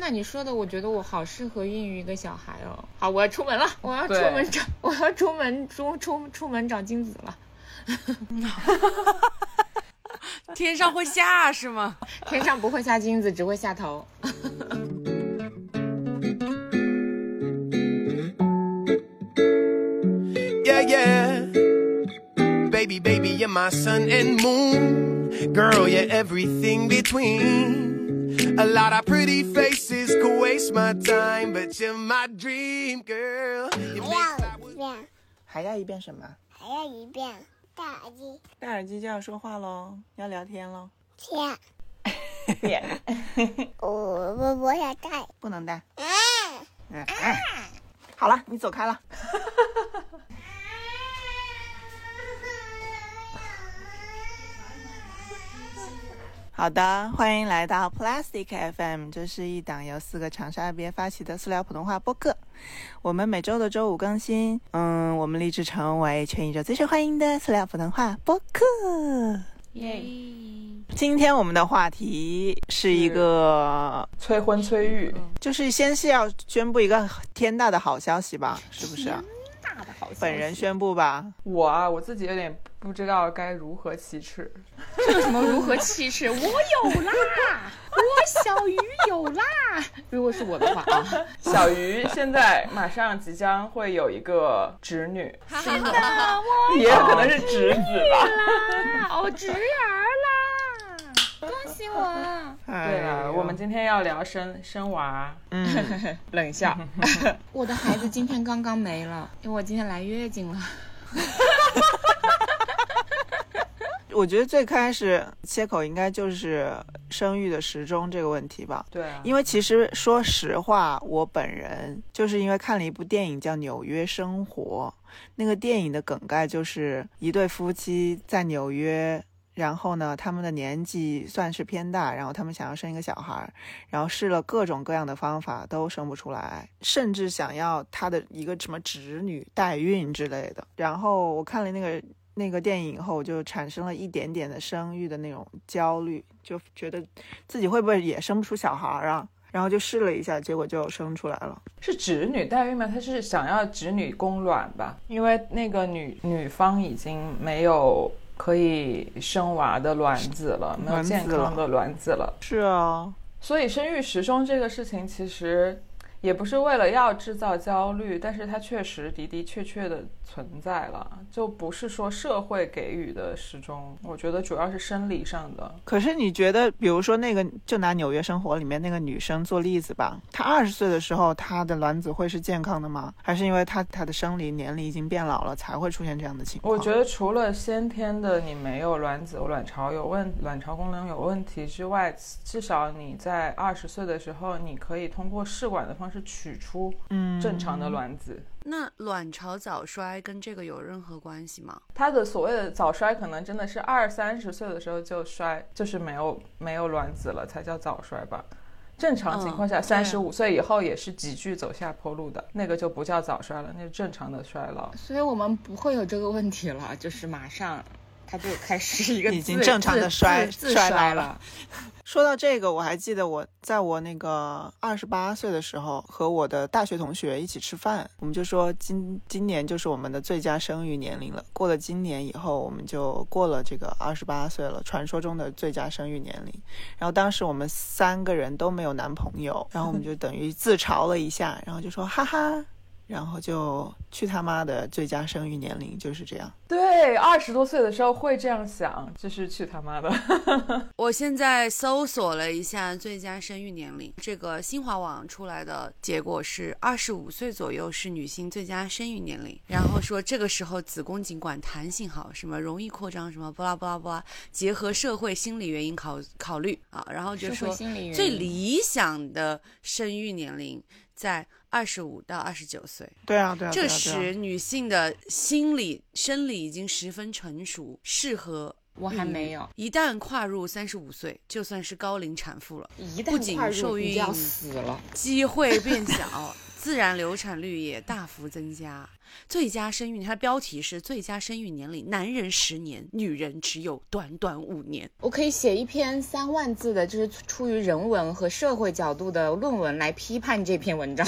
那你说的，我觉得我好适合孕育一个小孩哦。好，我要出门了，我要出门找，我要出门出出出门找精子了。天上会下是吗？天上不会下金子，只会下头。Yeah, yeah. Baby, baby, you're my sun and moon. Girl, you're everything between. A lot of pretty faces could waste my time, but you're my dream girl. You 还 make 要一遍，还要一遍什么？还要一遍，戴耳机，戴耳机就要说话喽，要聊天喽，天，变我我我想戴，不能戴。嗯，嗯，哎好了，你走开了。好的，欢迎来到 Plastic FM，这是一档由四个长沙鳖发起的塑料普通话播客。我们每周的周五更新。嗯，我们立志成为全宇宙最受欢迎的塑料普通话播客。耶！今天我们的话题是一个，催婚催育，就是先是要宣布一个天大的好消息吧，是不是啊？大的好消息本人宣布吧。我啊，我自己有点不知道该如何启齿。这有什么如何启齿？我有啦，我小鱼有啦。如果是我的话啊，小鱼现在马上即将会有一个侄女，真的，我也有可能是侄子吧。啦，哦，侄儿啦，恭喜我！对对了，我们今天要聊生生娃，嗯，冷笑，我的孩子今天刚刚没了，因为我今天来月经了。我觉得最开始切口应该就是生育的时钟这个问题吧。对啊，因为其实说实话，我本人就是因为看了一部电影叫《纽约生活》，那个电影的梗概就是一对夫妻在纽约，然后呢，他们的年纪算是偏大，然后他们想要生一个小孩，然后试了各种各样的方法都生不出来，甚至想要他的一个什么侄女代孕之类的。然后我看了那个。那个电影以后，就产生了一点点的生育的那种焦虑，就觉得自己会不会也生不出小孩儿啊？然后就试了一下，结果就生出来了。是侄女代孕吗？她是想要侄女供卵吧？因为那个女女方已经没有可以生娃的卵子了，没有健康的卵子了。是啊，所以生育时钟这个事情，其实也不是为了要制造焦虑，但是它确实的的确确的存在了，就不是说社会给予的时钟。我觉得主要是生理上的。可是你觉得，比如说那个，就拿《纽约生活》里面那个女生做例子吧，她二十岁的时候，她的卵子会是健康的吗？还是因为她她的生理年龄已经变老了，才会出现这样的情况？我觉得除了先天的你没有卵子、卵巢有问、卵巢功能有问题之外，至少你在二十岁的时候，你可以通过试管的方式取出嗯正常的卵子。那卵巢早衰跟这个有任何关系吗？它的所谓的早衰，可能真的是二三十岁的时候就衰，就是没有没有卵子了，才叫早衰吧。正常情况下，三十五岁以后也是急剧走下坡路的，那个就不叫早衰了，那是正常的衰老。所以我们不会有这个问题了，就是马上他就开始一个已经正常地自衰自自衰老了。说到这个，我还记得我在我那个二十八岁的时候，和我的大学同学一起吃饭，我们就说今今年就是我们的最佳生育年龄了。过了今年以后，我们就过了这个二十八岁了，传说中的最佳生育年龄。然后当时我们三个人都没有男朋友，然后我们就等于自嘲了一下，然后就说哈哈，然后就去他妈的最佳生育年龄就是这样。对，二十多岁的时候会这样想，就是去他妈的。我现在搜索了一下最佳生育年龄，这个新华网出来的结果是二十五岁左右是女性最佳生育年龄，然后说这个时候子宫颈管弹性好，什么容易扩张，什么巴拉巴拉巴拉，结合社会心理原因考考虑啊，然后就说心理原因最理想的生育年龄在二十五到二十九岁。对啊，对啊，对这时女性的心理生理已经十分成熟，适合我还没有，一旦跨入三十五岁，就算是高龄产妇了，一不仅旦跨受孕入你就要死了。机会变小，自然流产率也大幅增加。最佳生育，它的标题是最佳生育年龄，男人十年，女人只有短短五年。我可以写一篇三万字的，就是出于人文和社会角度的论文来批判这篇文章。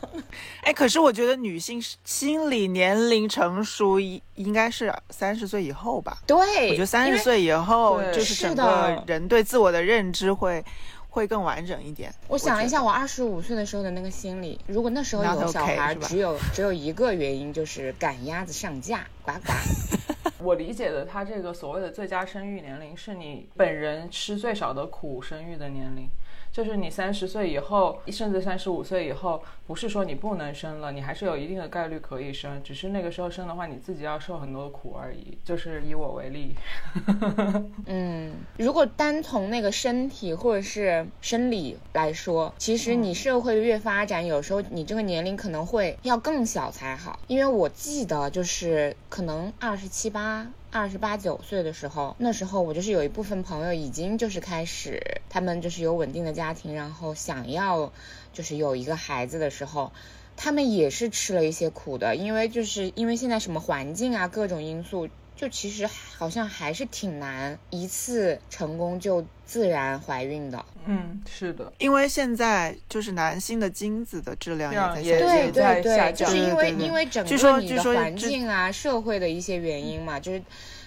哎，可是我觉得女性心理年龄成熟应应该是三十岁以后吧？对，我觉得三十岁以后就是整个人对自我的认知会会更完整一点。我想了一下，我二十五岁的时候的那个心理，如果那时候有小孩，只有只有一个原因，就是赶鸭子上架，呱呱。我理解的，他这个所谓的最佳生育年龄，是你本人吃最少的苦生育的年龄。就是你三十岁以后，甚至三十五岁以后，不是说你不能生了，你还是有一定的概率可以生，只是那个时候生的话，你自己要受很多的苦而已。就是以我为例，嗯，如果单从那个身体或者是生理来说，其实你社会越发展，有时候你这个年龄可能会要更小才好。因为我记得就是可能二十七八。二十八九岁的时候，那时候我就是有一部分朋友已经就是开始，他们就是有稳定的家庭，然后想要就是有一个孩子的时候，他们也是吃了一些苦的，因为就是因为现在什么环境啊，各种因素，就其实好像还是挺难一次成功就自然怀孕的。嗯，是的，因为现在就是男性的精子的质量量也也在下降。对在对对，就是因为因为整个你的环境啊、社会的一些原因嘛，就是。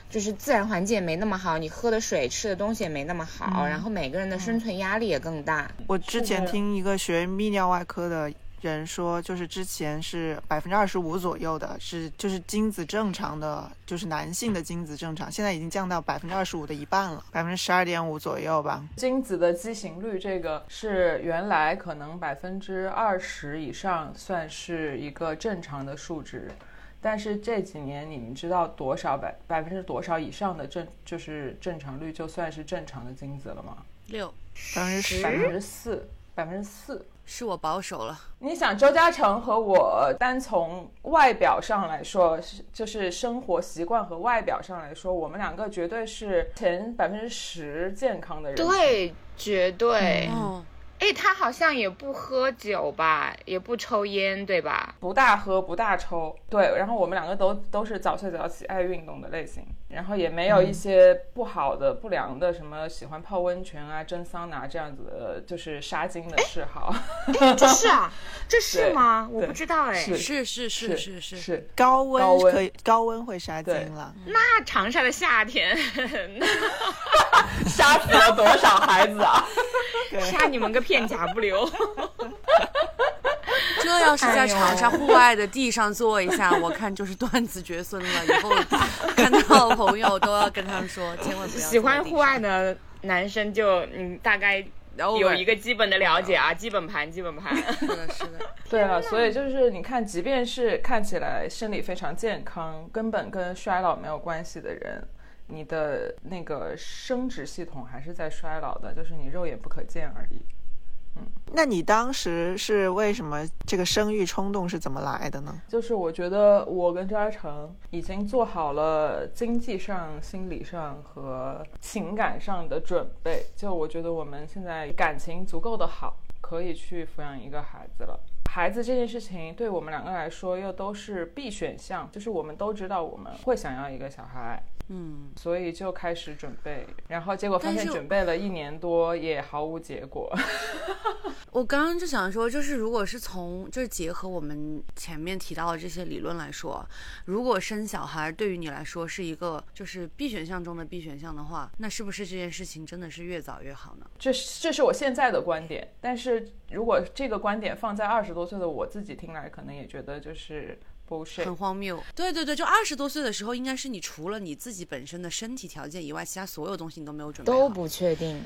就是自然环境也没那么好，你喝的水、吃的东西也没那么好，然后每个人的生存压力也更大。我之前听一个学泌尿外科的人说，就是之前是百分之二十五左右的，是就是精子正常的，就是男性的精子正常，现在已经降到百分之二十五的一半了，百分之十二点五左右吧。精子的畸形率，这个是原来可能百分之二十以上算是一个正常的数值，但是这几年你们知道多少百百分之多少以上的正就是正常率就算是正常的精子了吗？六百分之十百分之四，百分之四。是我保守了，你想，周嘉诚和我单从外表上来说，是就是生活习惯和外表上来说，我们两个绝对是前百分之十健康的人。，对，绝对。哦，哎，他好像也不喝酒吧，也不抽烟，对吧？不大喝，不大抽。对，然后我们两个都都是早睡早起、爱运动的类型，然后也没有一些不好的、不良的，什么喜欢泡温泉啊、蒸桑拿这样子的，就是杀精的嗜好。这是啊，这是吗？我不知道哎。是是是是是是，高温高温可以高温会杀对精了。那长沙的夏天，杀 死了多少孩子啊？杀你们个片甲不留。这要是在长沙户外的地上坐一下，我看就是断子绝孙了。以后看到朋友都要跟他们说，千万不要喜欢户外的男生就嗯大概有一个基本的了解啊，基本盘基本盘。是的，是的，对了，所以就是你看，即便是看起来生理非常健康，根本跟衰老没有关系的人，你的那个生殖系统还是在衰老的，就是你肉眼不可见而已。那你当时是为什么这个生育冲动是怎么来的呢？就是我觉得我跟张嘉诚已经做好了经济上、心理上和情感上的准备，就我觉得我们现在感情足够的好，可以去抚养一个孩子了。孩子这件事情对我们两个来说又都是必选项，就是我们都知道我们会想要一个小孩，嗯，所以就开始准备，然后结果发现准备了一年多也毫无结果。我刚刚就想说，就是如果是从就是结合我们前面提到的这些理论来说，如果生小孩对于你来说是一个就是 B 选项中的 B 选项的话，那是不是这件事情真的是越早越好呢？这是这是我现在的观点，但是如果这个观点放在二十多岁的我自己听来，可能也觉得就是很。荒谬。对对对，就二十多岁的时候，应该是你除了你自己本身的身体条件以外，其他所有东西你都没有准备。都不确定，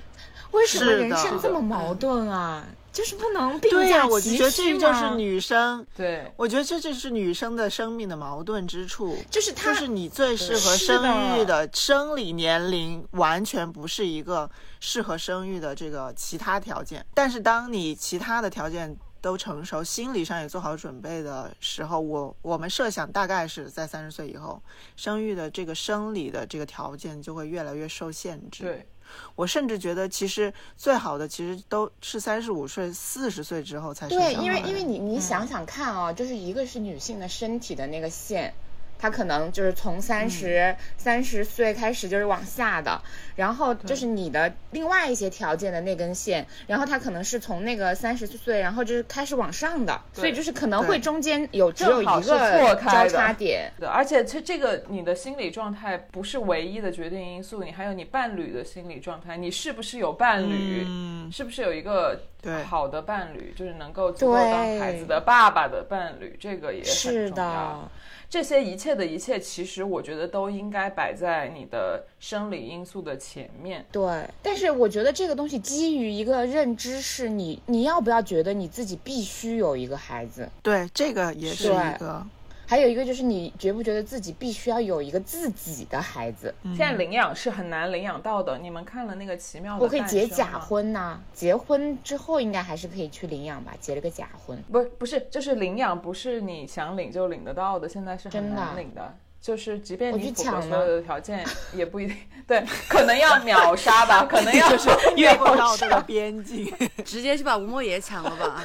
为什么人生这么矛盾啊？就是不能并对呀、驾我就觉得这就是女生，对，我觉得这就是女生的生命的矛盾之处。就是他就是你最适合生育的的生理年龄，完全不是一个适合生育的这个其他条件。但是当你其他的条件都成熟，心理上也做好准备的时候，我我们设想大概是在三十岁以后，生育的这个生理的这个条件就会越来越受限制。对，我甚至觉得，其实最好的其实都是三十五岁、四十岁之后才生对，因为因为你你想想看啊、就是一个是女性的身体的那个线。她可能就是从三十三十岁开始就是往下的，然后就是你的另外一些条件的那根线，然后他可能是从那个三十岁，然后就是开始往上的，所以就是可能会中间有只有一正好是个交错开的叉点，对，而且这这个你的心理状态不是唯一的决定因素，你还有你伴侣的心理状态，你是不是有伴侣，嗯，是不是有一个对。好的伴侣，就是能够足够当孩子的爸爸的伴侣，这个也很是重要。的，这些一切的一切，其实我觉得都应该摆在你的生理因素的前面。对，但是我觉得这个东西基于一个认知，是你你要不要觉得你自己必须有一个孩子，对，这个也是一个，还有一个就是你觉不觉得自己必须要有一个自己的孩子？嗯现在领养是很难领养到的，你们看了那个奇妙的我可以结假？婚呐、结婚之后应该还是可以去领养吧，结了个假婚。不不是，就是领养不是你想领就领得到的，现在是很真的啊难领的。就是即便你符合去抢所有的条件，也不一定对，可能要秒杀吧，可能要 就是越不秒到这个。边境，直接去把吴莫言抢了吧？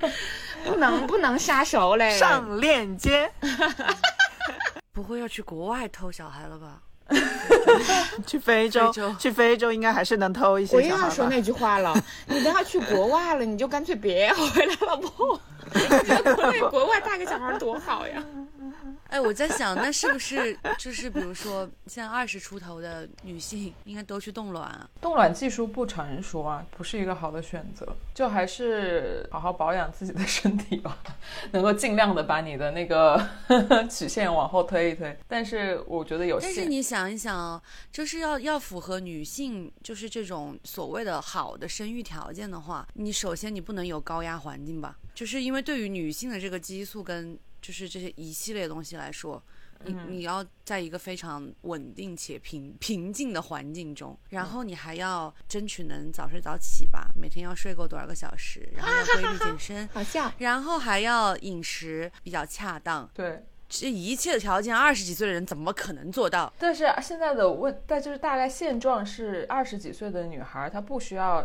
不能不能杀熟嘞！上链接，不会要去国外偷小孩了吧？去非洲，非洲去非洲应该还是能偷一些我又小孩吧。要说那句话了，你都要去国外了，你就干脆别回来了不？你在国外带个小孩多好呀！哎，我在想，那是不是就是比如说，现在二十出头的女性，应该都去冻卵啊？冻卵技术不成熟啊，不是一个好的选择，就还是好好保养自己的身体吧，能够尽量的把你的那个 曲线往后推一推。但是我觉得有限，但是你想一想哦，就是要要符合女性就是这种所谓的好的生育条件的话，你首先你不能有高压环境吧？就是因为对于女性的这个激素跟就是这些一系列东西来说。你你要在一个非常稳定且平平静的环境中，然后你还要争取能早睡早起吧，每天要睡够多少个小时，然后要规律健身，好笑，然后还要饮食比较恰当，对。这一切的条件，二十几岁的人怎么可能做到？但是现在的问，但就是大概现状是，二十几岁的女孩她不需要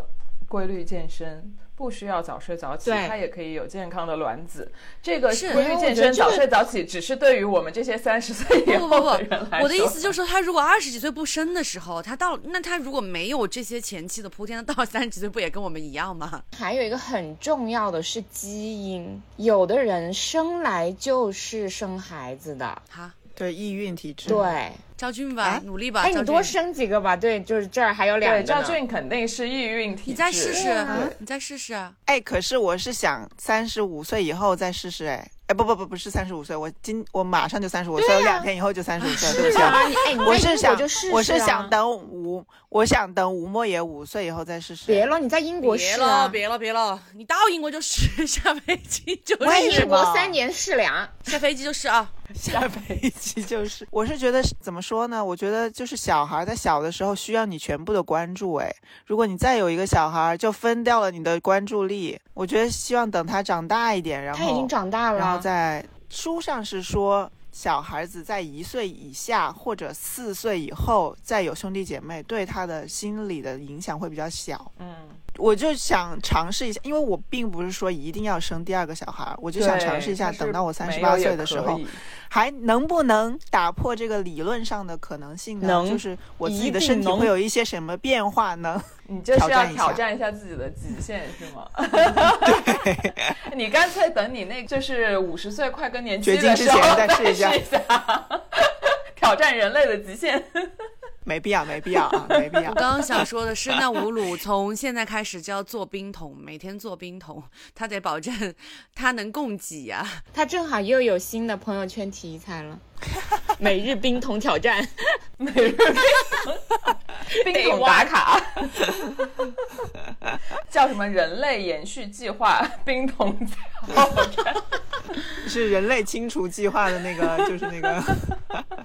规律健身，不需要早睡早起，对她也可以有健康的卵子。这个是规律健身、早睡早起，只是对于我们这些三十岁以不不后的人来不，我的意思就是说，他如果二十几岁不生的时候，他到那他如果没有这些前期的铺垫，那到三十几岁不也跟我们一样吗？还有一个很重要的是基因，有的人生来就是生孩子的，哈，对，易孕体质。，对，赵俊吧，哎努力吧，哎，你多生几个吧，对，就是这儿还有两对赵个呢。俊肯定是易孕体质。你再试试啊，你再试试啊！哎，可是我是想三十五岁以后再试试，哎，哎，不不不，不是三十五岁，我今我马上就三十五岁，我两天以后就三十五岁，对不起我是想就试试，我是啊想等吴，我想等吴莫言五岁以后再试试。别了，你在英国别了，试啊，别了，别了！你到英国就试，下飞机就在为什英国三年试两，下飞机就试啊！下飞机就是，我是觉得怎么说呢？我觉得就是小孩在小的时候需要你全部的关注，哎，如果你再有一个小孩，就分掉了你的关注力。我觉得希望等他长大一点，然后他已经长大了然后了，在书上是说，小孩子在一岁以下或者四岁以后再有兄弟姐妹，对他的心理的影响会比较小。嗯，我就想尝试一下，因为我并不是说一定要生第二个小孩，我就想尝试一下，等到我三十八岁的时候，还能不能打破这个理论上的可能性呢？能就是我自己的身体会有一些什么变化呢？你就是要挑战一下自己的极限是吗？你干脆等你那就是五十岁快更年期的时候之前再试一下，挑战人类的极限。没必要，没必要啊，没必要我。刚刚想说的是，那吴鲁从现在开始就要做冰桶，每天做冰桶，他得保证他能供给呀、他正好又有新的朋友圈题材了，每日冰桶挑战，每日冰桶打卡，叫什么人类延续计划冰桶挑战？是人类清除计划的那个，就是那个。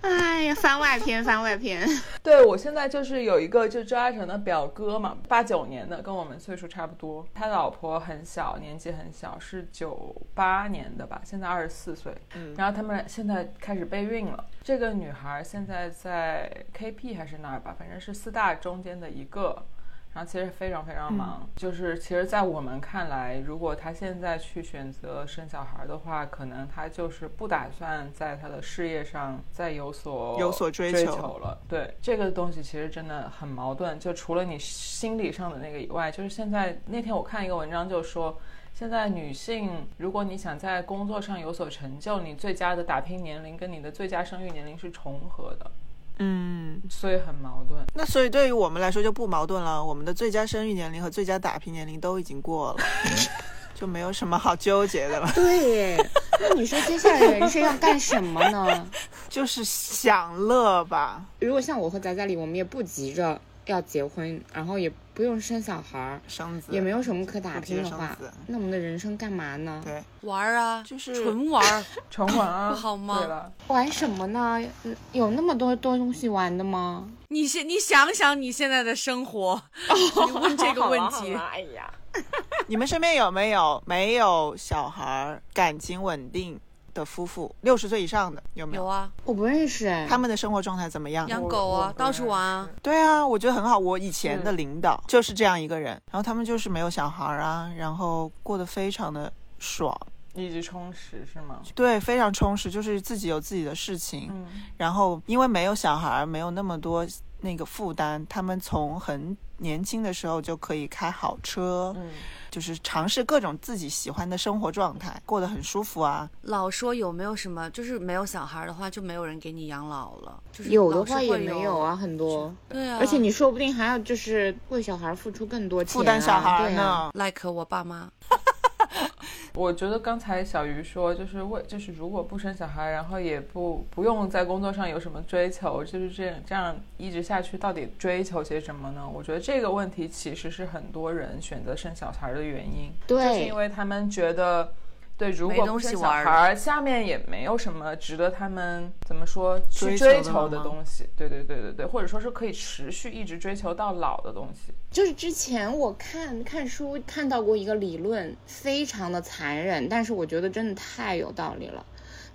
哎呀，番外篇，番外篇，对我现在就是有一个就周嘉诚的表哥嘛，八九年的，跟我们岁数差不多。他老婆很小，年纪很小，是九八年的吧，现在二十四岁。嗯然后他们现在开始备孕了。这个女孩现在在 KP 还是哪儿吧，反正是四大中间的一个。然后其实非常非常忙，就是其实，在我们看来，如果她现在去选择生小孩的话，可能她就是不打算在她的事业上再有所有所追追求了。对这个东西，其实真的很矛盾。就除了你心理上的那个以外，就是现在那天我看一个文章，就说现在女性，如果你想在工作上有所成就，你最佳的打拼年龄跟你的最佳生育年龄是重合的。嗯，所以很矛盾。那所以对于我们来说就不矛盾了，我们的最佳生育年龄和最佳打拼年龄都已经过了，就没有什么好纠结的了。对，那你说接下来人生要干什么呢？就是享乐吧。如果像我和仔仔里，我们也不急着要结婚，然后也不用生小孩儿，生子也没有什么可打拼的话，那我们的人生干嘛呢？对，玩儿啊，就是纯玩儿。重玩啊，不好吗对了，玩什么呢？嗯有那么多多东西玩的吗？你现你想想你现在的生活，你问这个问题，哎呀，你们身边有没有没有小孩儿、感情稳定的夫妇？六十岁以上的有没有？有啊，我不认识哎。他们的生活状态怎么样？养狗啊，到处玩啊。对啊，我觉得很好。我以前的领导就是这样一个人，然后他们就是没有小孩儿啊，然后过得非常的爽，一直充实是吗？对，非常充实，就是自己有自己的事情，嗯，然后因为没有小孩儿，没有那么多那个负担，他们从很年轻的时候就可以开好车，嗯，就是尝试各种自己喜欢的生活状态，过得很舒服啊。老说有没有什么，就是没有小孩的话，就没有人给你养老了。就是有的话也没有啊，。很多。对啊，而且你说不定还要就是为小孩付出更多钱、啊，负担小孩。呢，like 我爸妈，我觉得刚才小鱼说，就是为就是如果不生小孩，然后也不不用在工作上有什么追求，就是这样这样一直下去，到底追求些什么呢？我觉得这个问题其实是很多人选择生小孩的原因，就是因为他们觉得。对，如果不生小孩儿，下面也没有什么值得他们怎么说去追求的东西。对对对对对，或者说是可以持续一直追求到老的东西。就是之前我看看书看到过一个理论，非常的残忍，但是我觉得真的太有道理了。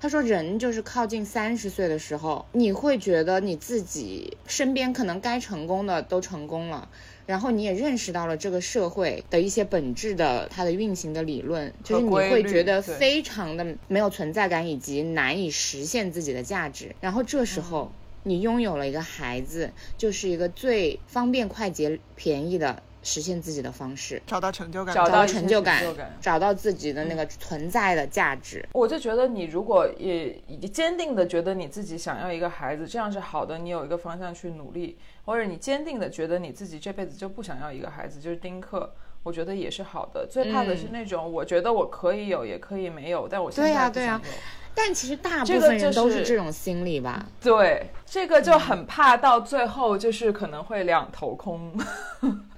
他说，人就是靠近三十岁的时候，你会觉得你自己身边可能该成功的都成功了，然后你也认识到了这个社会的一些本质的它的运行的理论，就是你会觉得非常的没有存在感，以及难以实现自己的价值。然后这时候。你拥有了一个孩子，就是一个最方便、快捷、便宜的实现自己的方式，找到成就感，找到成就感，找到自己的那个存在的价值。我就觉得你如果也也坚定的觉得你自己想要一个孩子，这样是好的，你有一个方向去努力，或者你坚定的觉得你自己这辈子就不想要一个孩子，就是丁克。我觉得也是好的，最怕的是那种、我觉得我可以有，也可以没有，但我现在对呀。对呀但其实大部分人就都是这种心理吧？对，这个就很怕到最后就是可能会两头空。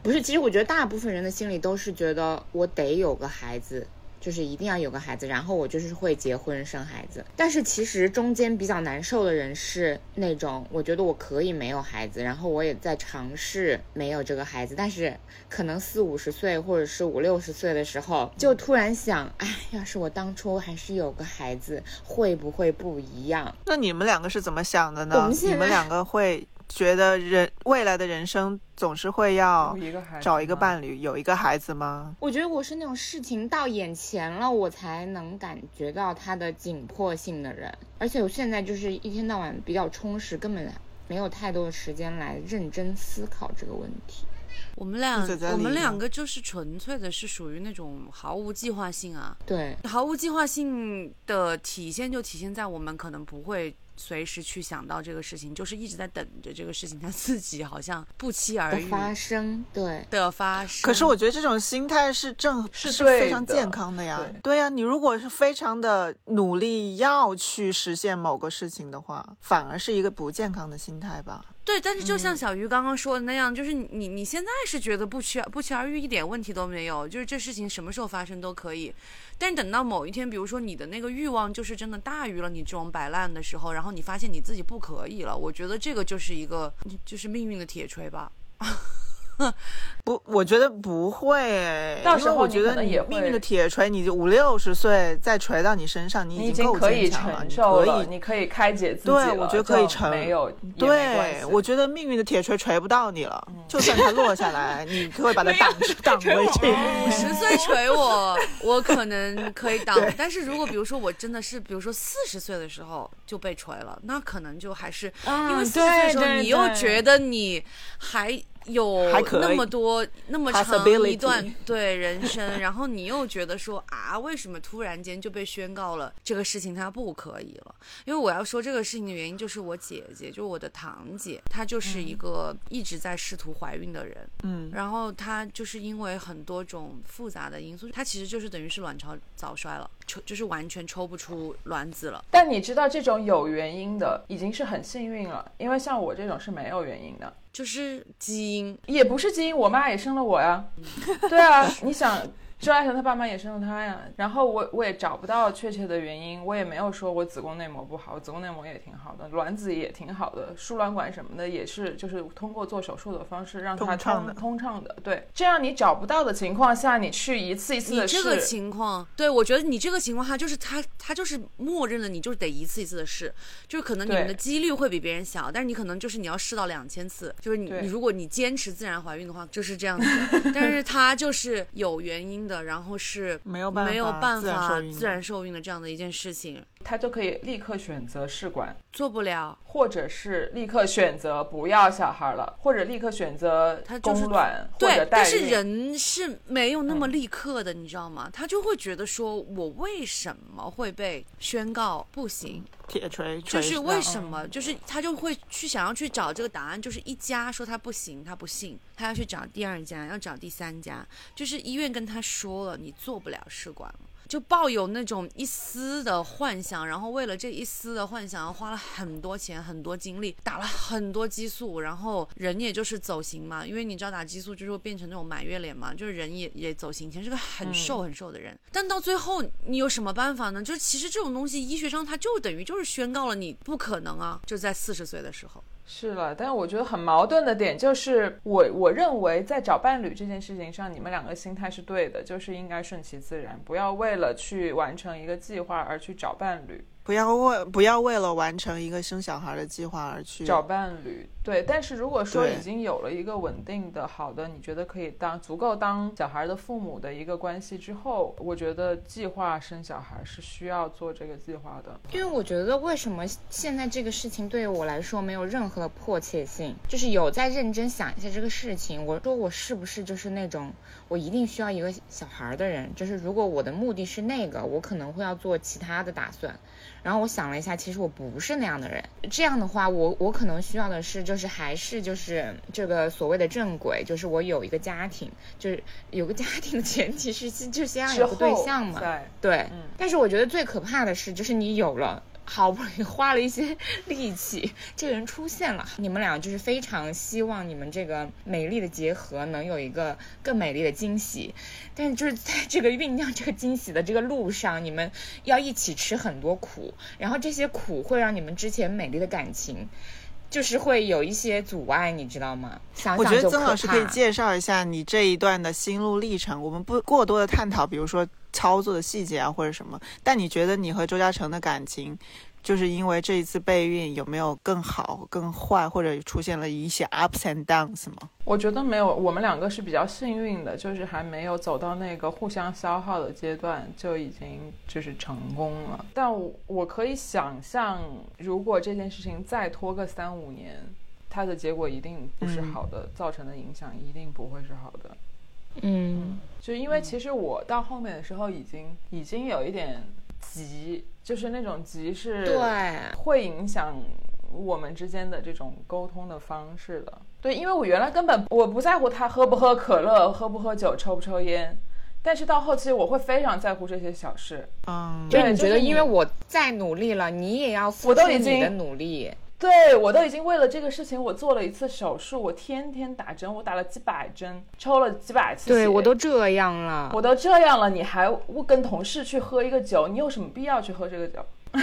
不是，其实我觉得大部分人的心里都是觉得我得有个孩子，就是一定要有个孩子，然后我就是会结婚生孩子。但是其实中间比较难受的人是那种，我觉得我可以没有孩子，然后我也在尝试没有这个孩子，但是可能四五十岁或者是五六十岁的时候，就突然想，哎，要是我当初还是有个孩子，会不会不一样？那你们两个是怎么想的我呢们？你们两个会觉得人未来的人生总是会要找一个伴侣，有一个孩子吗？我觉得我是那种事情到眼前了，我才能感觉到它的紧迫性的人。而且我现在就是一天到晚比较充实，根本没有太多的时间来认真思考这个问题。我们俩我们两个就是纯粹的是属于那种毫无计划性啊，对，毫无计划性的体现就体现在我们可能不会随时去想到这个事情，就是一直在等着这个事情它 自己好像不期而遇发生，对，的发生。可是我觉得这种心态是正是是非常健康的呀。对对呀，你如果是非常的努力要去实现某个事情的话，反而是一个不健康的心态吧。对，但是就嗯像小鱼刚刚说的那样，就是你你你现在是觉得不期不期而遇，一点问题都没有，就是这事情什么时候发生都可以。但等到某一天，比如说你的那个欲望就是真的大于了你这种摆烂的时候，然后你发现你自己不可以了，我觉得这个就是一个就是命运的铁锤吧。不，我觉得不会，到时候我觉得可能也会命运的铁锤，你就五六十岁再锤到你身上，你你已经够经可以坚强了，承你可以。你可以开解自己对，我觉得可以就承，没有没对，我觉得命运的铁锤锤不到你了，嗯就算它落下来，你会把它挡挡回去。五十岁锤我，我可能可以挡。但是如果比如说我真的是，比如说四十岁的时候就被锤了，那可能就还是、因为四十岁的时候，你又觉得你还。有那么多那么长一段对人生，然后你又觉得说啊，为什么突然间就被宣告了这个事情它不可以了？因为我要说这个事情的原因，就是我姐姐，就是我的堂姐，她就是一个一直在试图怀孕的人，嗯，然后她就是因为很多种复杂的因素，她其实就是等于是卵巢早衰了，抽就是完全抽不出卵子了。但你知道这种有原因的已经是很幸运了，因为像我这种是没有原因的，就是基因，也不是基因，我妈也生了我呀。对啊，你想。周爱成他爸妈也生了他呀，然后我我也找不到确切的原因，我也没有说我子宫内膜不好，我子宫内膜也挺好的，卵子也挺好的，输卵管什么的也是，就是通过做手术的方式让它通通畅的通畅的。对，这样你找不到的情况下，你去一次一次的试，你这个情况，对我觉得你这个情况，下就是他他就是默认了你就是得一次一次的试，就是可能你们的几率会比别人小，但是你可能就是你要试到两千次，就是你你如果你坚持自然怀孕的话，就是这样子，但是他就是有原因的，然后是没有办法没有办法自然受孕的这样的一件事情，他就可以立刻选择试管，做不了。或者是立刻选择不要小孩了，或者立刻选择他就是供卵或者对，代但是。人是没有那么立刻的，你知道吗？他就会觉得说，我为什么会被宣告不行？铁锤就是为什么？就是他就会去想要去找这个答案，就是一家说他不行，他不信，他要去找第二家，要找第三家，就是医院跟他说了，你做不了试管了。就抱有那种一丝的幻想，然后为了这一丝的幻想，花了很多钱、很多精力，打了很多激素，然后人也就是走形嘛，因为你知道打激素就是会变成那种满月脸嘛，就是人也也走形，以前是个很瘦很瘦的人，但到最后你有什么办法呢？就是其实这种东西医学上它就等于就是宣告了你不可能啊，就在四十岁的时候。是了，但我觉得很矛盾的点就是我，我认为在找伴侣这件事情上，你们两个心态是对的，就是应该顺其自然，不要为了去完成一个计划而去找伴侣。不要为不要为了完成一个生小孩的计划而去找伴侣，对。但是如果说已经有了一个稳定的、好的，你觉得可以当足够当小孩的父母的一个关系之后，我觉得计划生小孩是需要做这个计划的。因为我觉得为什么现在这个事情对于我来说没有任何的迫切性，就是有在认真想一下这个事情。我说我是不是就是那种我一定需要一个小孩的人？就是如果我的目的是那个，我可能会要做其他的打算。然后我想了一下，其实我不是那样的人。这样的话，我我可能需要的是，就是还是就是这个所谓的正轨，就是我有一个家庭，就是有个家庭的前提是就先要有个对象嘛。对对，嗯但是我觉得最可怕的是，就是你有了。好不容易花了一些力气，这个人出现了，你们俩就是非常希望你们这个美丽的结合能有一个更美丽的惊喜，但是就是在这个酝酿这个惊喜的这个路上，你们要一起吃很多苦，然后这些苦会让你们之前美丽的感情，就是会有一些阻碍，你知道吗？想我觉得想曾老师可以介绍一下你这一段的心路历程。我们不过多的探讨，比如说操作的细节啊或者什么。但你觉得你和周嘉诚的感情，就是因为这一次备孕有没有更好、更坏，或者出现了一些 ups and downs 吗？我觉得没有，我们两个是比较幸运的，就是还没有走到那个互相消耗的阶段，就已经就是成功了。但我我可以想象，如果这件事情再拖个三五年，它的结果一定不是好的，造成的影响一定不会是好的。嗯，就因为其实我到后面的时候已经已经有一点急，就是那种急是对，会影响我们之间的这种沟通的方式的。对，因为我原来根本我不在乎他喝不喝可乐、喝不喝酒、抽不抽烟，但是到后期我会非常在乎这些小事。嗯，就你觉得，因为我再努力了，你也要付出你的努力。对我都已经为了这个事情，我做了一次手术，我天天打针，我打了几百针，抽了几百次血，对我都这样了，我都这样了，你还跟同事去喝一个酒，你有什么必要去喝这个酒？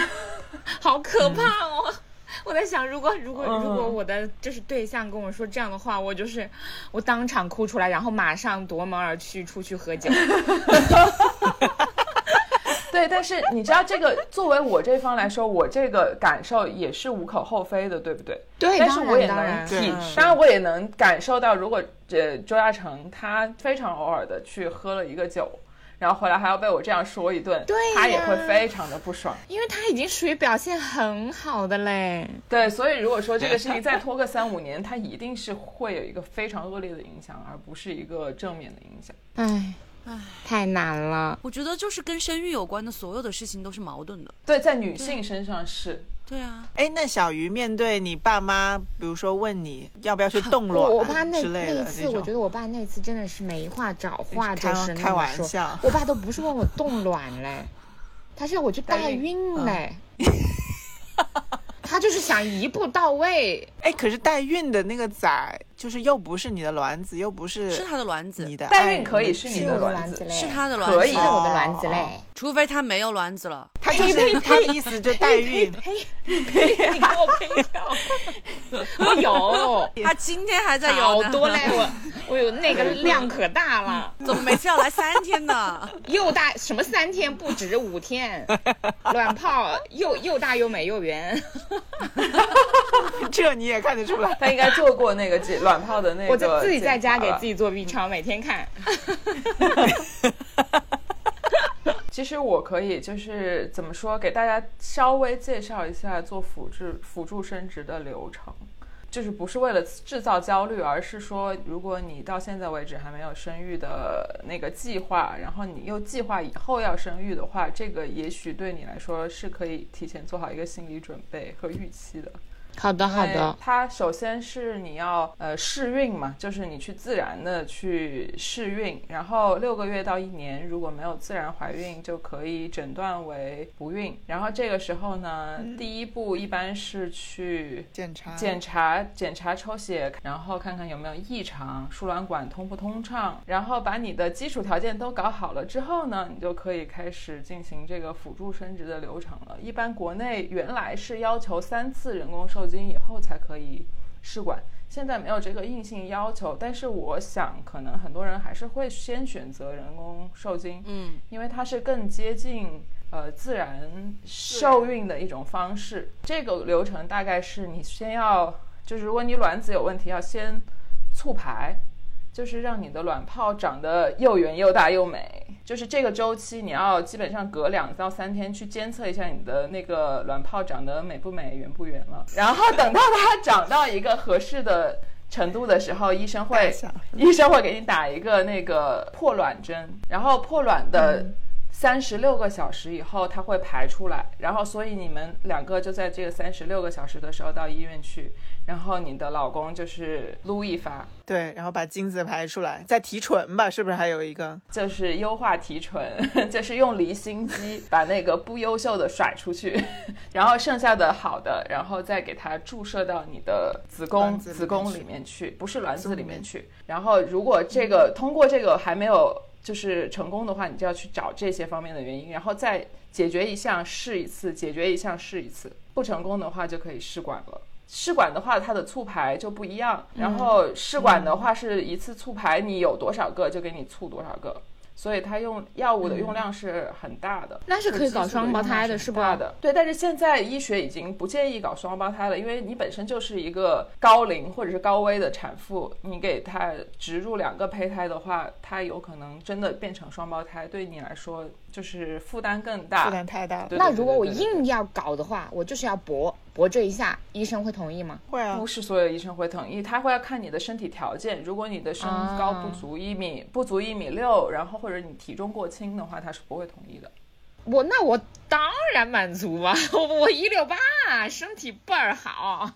好可怕哦！我在想，如果如果嗯如果我的就是对象跟我说这样的话，我就是我当场哭出来，然后马上夺门而去，出去喝酒。对，但是你知道这个，作为我这方来说，我这个感受也是无可厚非的，对不对？对但是我也能体当然，我也能感受到，如果呃周嘉诚他非常偶尔的去喝了一个酒，然后回来还要被我这样说一顿，对他也会非常的不爽。因为他已经属于表现很好的嘞。对，所以如果说这个事情再拖个三五年，他一定是会有一个非常恶劣的影响，而不是一个正面的影响。唉，太难了。我觉得就是跟生育有关的所有的事情都是矛盾的。对，在女性身上是，对啊，哎，那小鱼面对你爸妈，比如说问你要不要去冻 卵我爸那卵之类那一次，的这种，我觉得我爸那次真的是没话找话，就开是开玩笑。我爸都不是问我冻卵嘞，他是要我去代孕孕嘞。他就是想一步到位，哎，可是代孕的那个崽，就是又不是你的卵子，又不是是他的卵子你，的代爱孕可以是你的的卵子嘞，是他的卵子，可以是我的卵子嘞。除非他没有卵子了。他就是他的意思，就代孕。呸！你给我呸掉！我有，他今天还在有，好多嘞，我我有那个量可大了，怎么每次要来三天呢？又大什么三天不止五天，卵泡又又大又美又圆。这你也看得出来。他应该做过那个解卵泡的那个我就自己在家给自己。己做 B 超，每天看。其实我可以就是怎么说，给大家稍微介绍一下做辅助辅助生殖的流程。就是不是为了制造焦虑，而是说，如果你到现在为止还没有生育的那个计划，然后你又计划以后要生育的话，这个也许对你来说是可以提前做好一个心理准备和预期的。好的，好的。它首先是你要呃试孕嘛，就是你去自然的去试孕，然后六个月到一年，如果没有自然怀孕，就可以诊断为不孕。然后这个时候呢，第一步一般是去检查检查检查抽血，然后看看有没有异常，输卵管通不通畅，然后把你的基础条件都搞好了之后呢，你就可以开始进行这个辅助生殖的流程了。一般国内原来是要求三次人工受精以后才可以试管。现在没有这个硬性要求，但是我想可能很多人还是会先选择人工受精，嗯，因为它是更接近呃自然受孕的一种方式。这个流程大概是你先要，就是如果你卵子有问题，要先促排，就是让你的卵泡长得又圆又大又美。就是这个周期，你要基本上隔两到三天去监测一下你的那个卵泡长得美不美、圆不圆了。然后等到它长到一个合适的程度的时候，医生会医生会给你打一个那个破卵针，然后破卵的三十六个小时以后，它会排出来，然后所以你们两个就在这个三十六个小时的时候到医院去，然后你的老公就是撸一发，对，然后把精子排出来，再提纯吧，是不是还有一个？就是优化提纯，就是用离心机把那个不优秀的甩出去，然后剩下的好的，然后再给它注射到你的子宫子子宫里面去，不是卵子里面去。然后如果这个通过这个还没有就是成功的话，你就要去找这些方面的原因，然后再解决一项试一次，解决一项试一次，不成功的话就可以试管了。试管的话，它的促排就不一样。然后试管的话是一次促排，你有多少个就给你促多少个，所以它用药物的用量是很大的。那是可以搞双胞胎的是吧对。但是现在医学已经不建议搞双胞胎了，因为你本身就是一个高龄或者是高危的产妇，你给她植入两个胚胎的话，她有可能真的变成双胞胎，对你来说就是负担更大。负担太大那如果我硬要搞的话，我就是要搏我这一下，医生会同意吗？会啊不，是所有医生会同意，他会要看你的身体条件。如果你的身高不足一米，不足一米六，然后或者你体重过轻的话，他是不会同意的。我那我当然满足啊！我我一六八，身体倍儿好，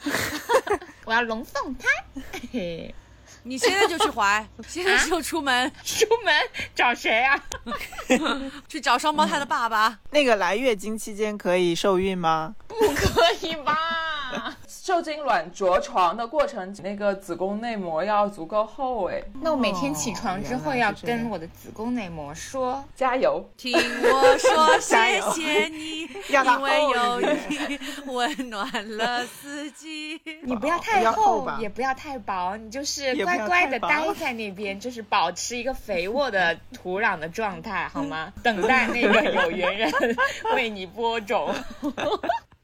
我要龙凤胎。嘿嘿，你现在就去怀，现在就出门 出门找谁啊？去找双胞胎的爸爸。那个来月经期间可以受孕吗？不可以吧？受精卵着床的过程，那个子宫内膜要足够厚哎，那我每天起床之后要跟我的子宫内膜说，加油！听我说，谢谢你，因为有你温暖了四季。你不要太要厚吧也不要太薄，你就是乖乖的待在那边，就是保持一个肥沃的土壤的状态，好吗？等待那个有缘人为你播种。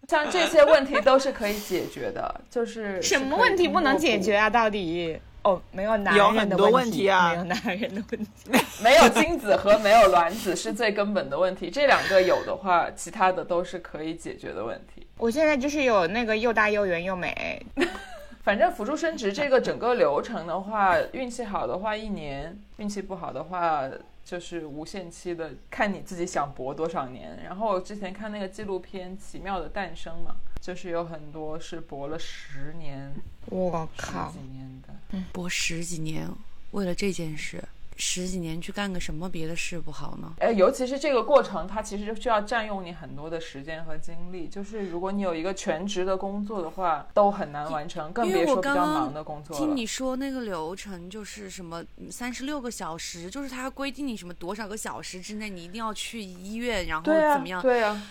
像这些问题都是可以解决的，就是 什么问题不能解决啊？啊？到底？哦，没有男有人的很多问题题啊没有男人的问题。没有精子和没有卵子是最根本的问题，这两个有的话，其他的都是可以解决的问题。我现在就是有那个又大又圆又美，反正辅助生殖这个整个流程的话，运气好的话一年，运气不好的话就是无限期的，看你自己想搏多少年。然后我之前看那个纪录片《奇妙的诞生》嘛，就是有很多是搏了十年、十我靠几！年的。搏十几年，为了这件事，十几年去干个什么别的事不好呢？哎，尤其是这个过程，它其实需要占用你很多的时间和精力。就是如果你有一个全职的工作的话，都很难完成，更别说比较忙的工作了。听你说那个流程就是什么三十六个小时，就是它规定你什么多少个小时之内你一定要去医院，然后怎么样？对啊，对啊。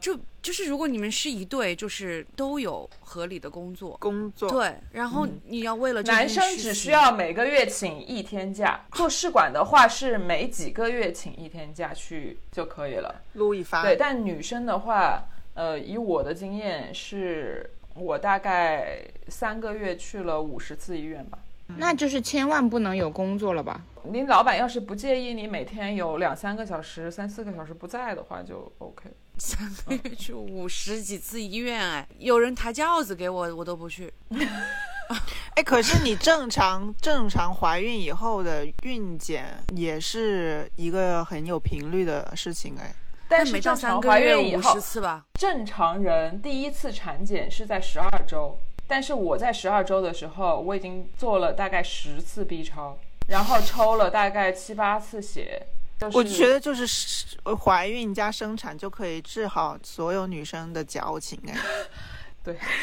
就就是如果你们是一对，就是都有合理的工作，工作，对，然后你要为了这嗯男生只需要每个月请一天假，做试管的话是每几个月请一天假去就可以了。撸一发，对，但女生的话，呃，以我的经验是，我大概三个月去了五十次医院吧。那就是千万不能有工作了吧？您老板要是不介意你每天有两三个小时、三四个小时不在的话，就 OK。三个月去五十几次医院，哎，有人抬轿子给我，我都不去。哎，可是你正常正常怀孕以后的孕检也是一个很有频率的事情哎。但是没到正常怀三个月孕以后五十，次吧？正常人第一次产检是在十二周，但是我在十二周的时候，我已经做了大概十次 B 超，然后抽了大概七八次血。就是、我觉得就是是怀孕加生产就可以治好所有女生的矫情哎。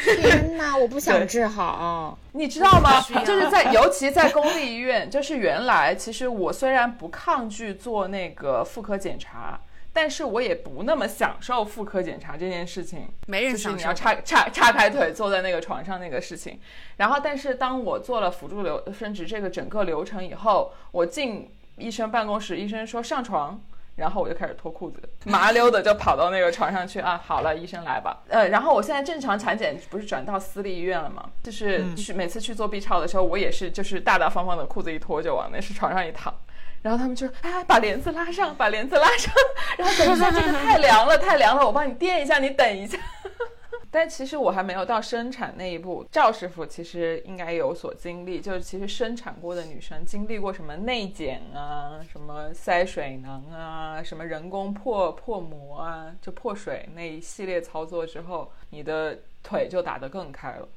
天哪，我不想治好。你知道吗？就是在尤其在公立医院，就是原来其实我虽然不抗拒做那个妇科检查，但是我也不那么享受妇科检查这件事情。没人就是享受你要叉叉叉开腿坐在那个床上那个事情。然后，但是当我做了辅助流生殖这个整个流程以后，我进医生办公室，医生说上床。然后我就开始脱裤子，麻溜的就跑到那个床上去啊！好了，医生来吧。呃，然后我现在正常产检不是转到私立医院了吗？就是去每次去做 B 超的时候，我也是就是大大方方的裤子一脱就往那是床上一躺。然后他们就说：“哎，把帘子拉上，把帘子拉上。”然后等一下，这个太凉了，太凉了，我帮你垫一下，你等一下。但其实我还没有到生产那一步，赵师傅其实应该有所经历，就是其实生产过的女生经历过什么内检啊，什么塞水囊啊，什么人工破破膜啊，就破水那一系列操作之后，你的腿就打得更开了。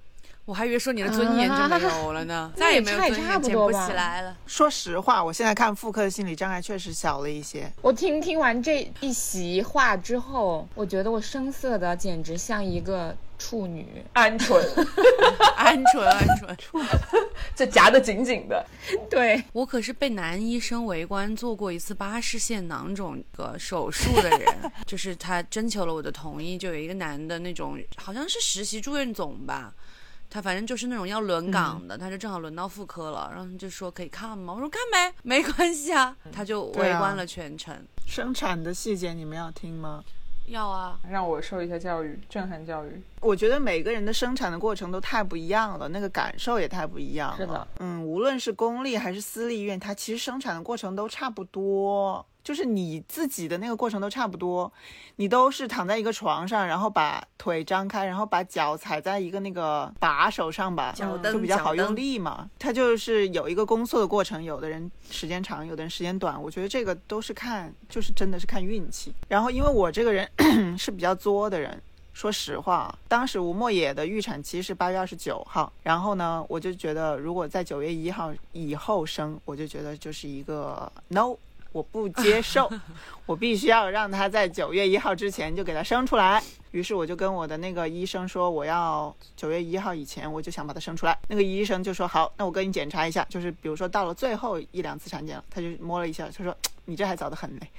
我还以为说你的尊严就没有了呢，再也没有尊严，捡不起来了。说实话，我现在看妇科的心理障碍确实小了一些。我听听完这一席话之后，我觉得我声色的简直像一个处女。鹌鹑，鹌鹑，鹌鹑。处这夹得紧紧的。对，我可是被男医生围观做过一次巴氏腺囊肿个手术的人，就是他征求了我的同意，就有一个男的那种，好像是实习住院总吧。他反正就是那种要轮岗的，他就正好轮到妇科了，然后就说可以看吗？我说看呗，没关系啊。他就围观了全程。生产的细节你们要听吗？要啊，让我受一下教育，震撼教育。我觉得每个人的生产的过程都太不一样了，那个感受也太不一样了。是的，嗯，无论是公立还是私立医院，它其实生产的过程都差不多，就是你自己的那个过程都差不多，你都是躺在一个床上，然后把腿张开，然后把脚踩在一个那个把手上吧，就比较好用力嘛。它就是有一个宫缩的过程，有的人时间长，有的人时间短。我觉得这个都是看，就是真的是看运气。然后因为我这个人 是比较作的人。说实话，当时吴莫野的预产期是八月二十九号，然后呢，我就觉得如果在九月一号以后生，我就觉得就是一个 no，我不接受，我必须要让他在九月一号之前就给他生出来。于是我就跟我的那个医生说，我要九月一号以前我就想把他生出来。那个医生就说好，那我跟你检查一下，就是比如说到了最后一两次产检了，他就摸了一下，他说 你这还早得很嘞。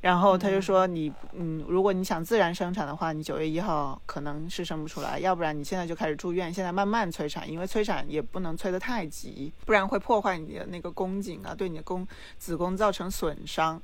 然后他就说你嗯，如果你想自然生产的话，你九月一号可能是生不出来，要不然你现在就开始住院，现在慢慢催产，因为催产也不能催得太急，不然会破坏你的那个宫颈啊，对你的宫子宫造成损伤。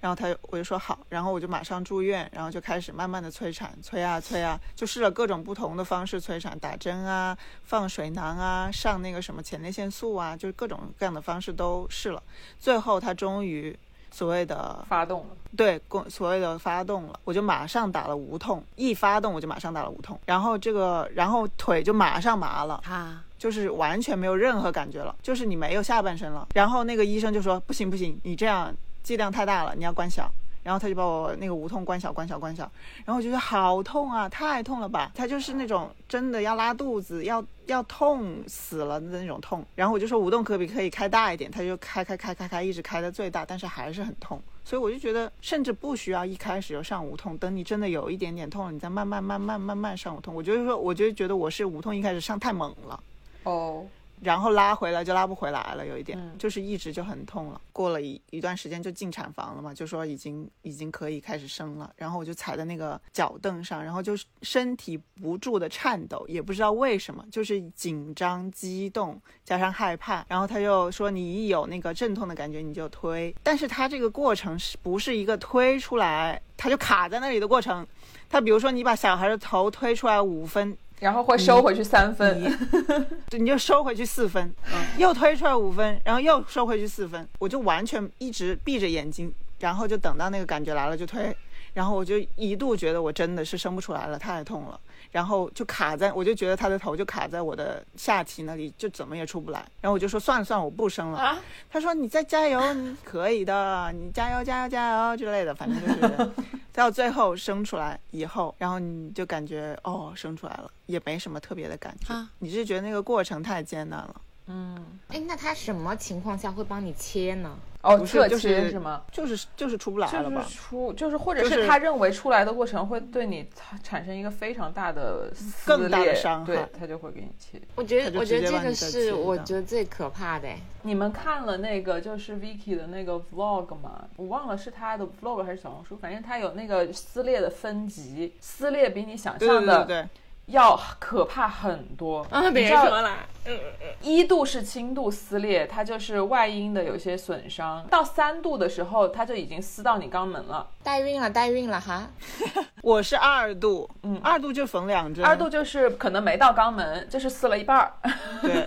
然后他我就说好，然后我就马上住院，然后就开始慢慢的催产，催啊催啊，就试了各种不同的方式催产，打针啊，放水囊啊，上那个什么前列腺素啊，就是各种各样的方式都试了，最后他终于所谓的发动了，对，公所谓的发动了，我就马上打了无痛，一发动我就马上打了无痛，然后这个然后腿就马上麻了。啊，就是完全没有任何感觉了，就是你没有下半身了。然后那个医生就说：“不行不行，你这样剂量太大了，你要关小。”然后他就把我那个无痛关小关小关小，然后我觉得好痛啊，太痛了吧！他就是那种真的要拉肚子，要要痛死了的那种痛。然后我就说无痛可不可以开大一点？他就开开开开开，一直开到最大，但是还是很痛。所以我就觉得，甚至不需要一开始就上无痛，等你真的有一点点痛了，你再慢慢慢慢慢慢上无痛。我就是说，我就觉得我是无痛一开始上太猛了。哦，然后拉回来就拉不回来了，有一点，嗯就是一直就很痛了。过了一一段时间就进产房了嘛，就说已经已经可以开始生了。然后我就踩在那个脚凳上，然后就是身体不住的颤抖，也不知道为什么，就是紧张、激动加上害怕。然后他就说你一有那个阵痛的感觉你就推，但是他这个过程是不是一个推出来，他就卡在那里的过程？他比如说你把小孩的头推出来五分，然后会收回去三分，对，你就收回去四分，又推出来五分，然后又收回去四分，我就完全一直闭着眼睛，然后就等到那个感觉来了就推，然后我就一度觉得我真的是生不出来了，太痛了，然后就卡在，我就觉得他的头就卡在我的下体那里，就怎么也出不来，然后我就说算了算了，我不生了。啊？他说你再加油，你可以的，你加油加油加油之类的，反正就是。到最后生出来以后，然后你就感觉哦生出来了，也没什么特别的感觉，啊。你是觉得那个过程太艰难了。嗯，哎，那他什么情况下会帮你切呢？哦，不是侧就是切是吗？就是就是出不来就是？出，就是或者是是他认为出来的过程会对你产产生一个非常大的撕更大的裂伤害对他就会给你切。我觉得，我觉得这个是我觉得最可怕的。哎你们看了那个就是 Vicky 的那个 vlog 吗？我忘了是他的 vlog 还是小红书，反正他有那个撕裂的分级，撕裂比你想对对象的对对，要可怕很多。啊，别说了，嗯嗯，一度是轻度撕裂，它就是外阴的有些损伤，到三度的时候，它就已经撕到你肛门了。代孕了，代孕了哈。我是二度，嗯二度就缝两针，二度就是可能没到肛门，就是撕了一半儿。对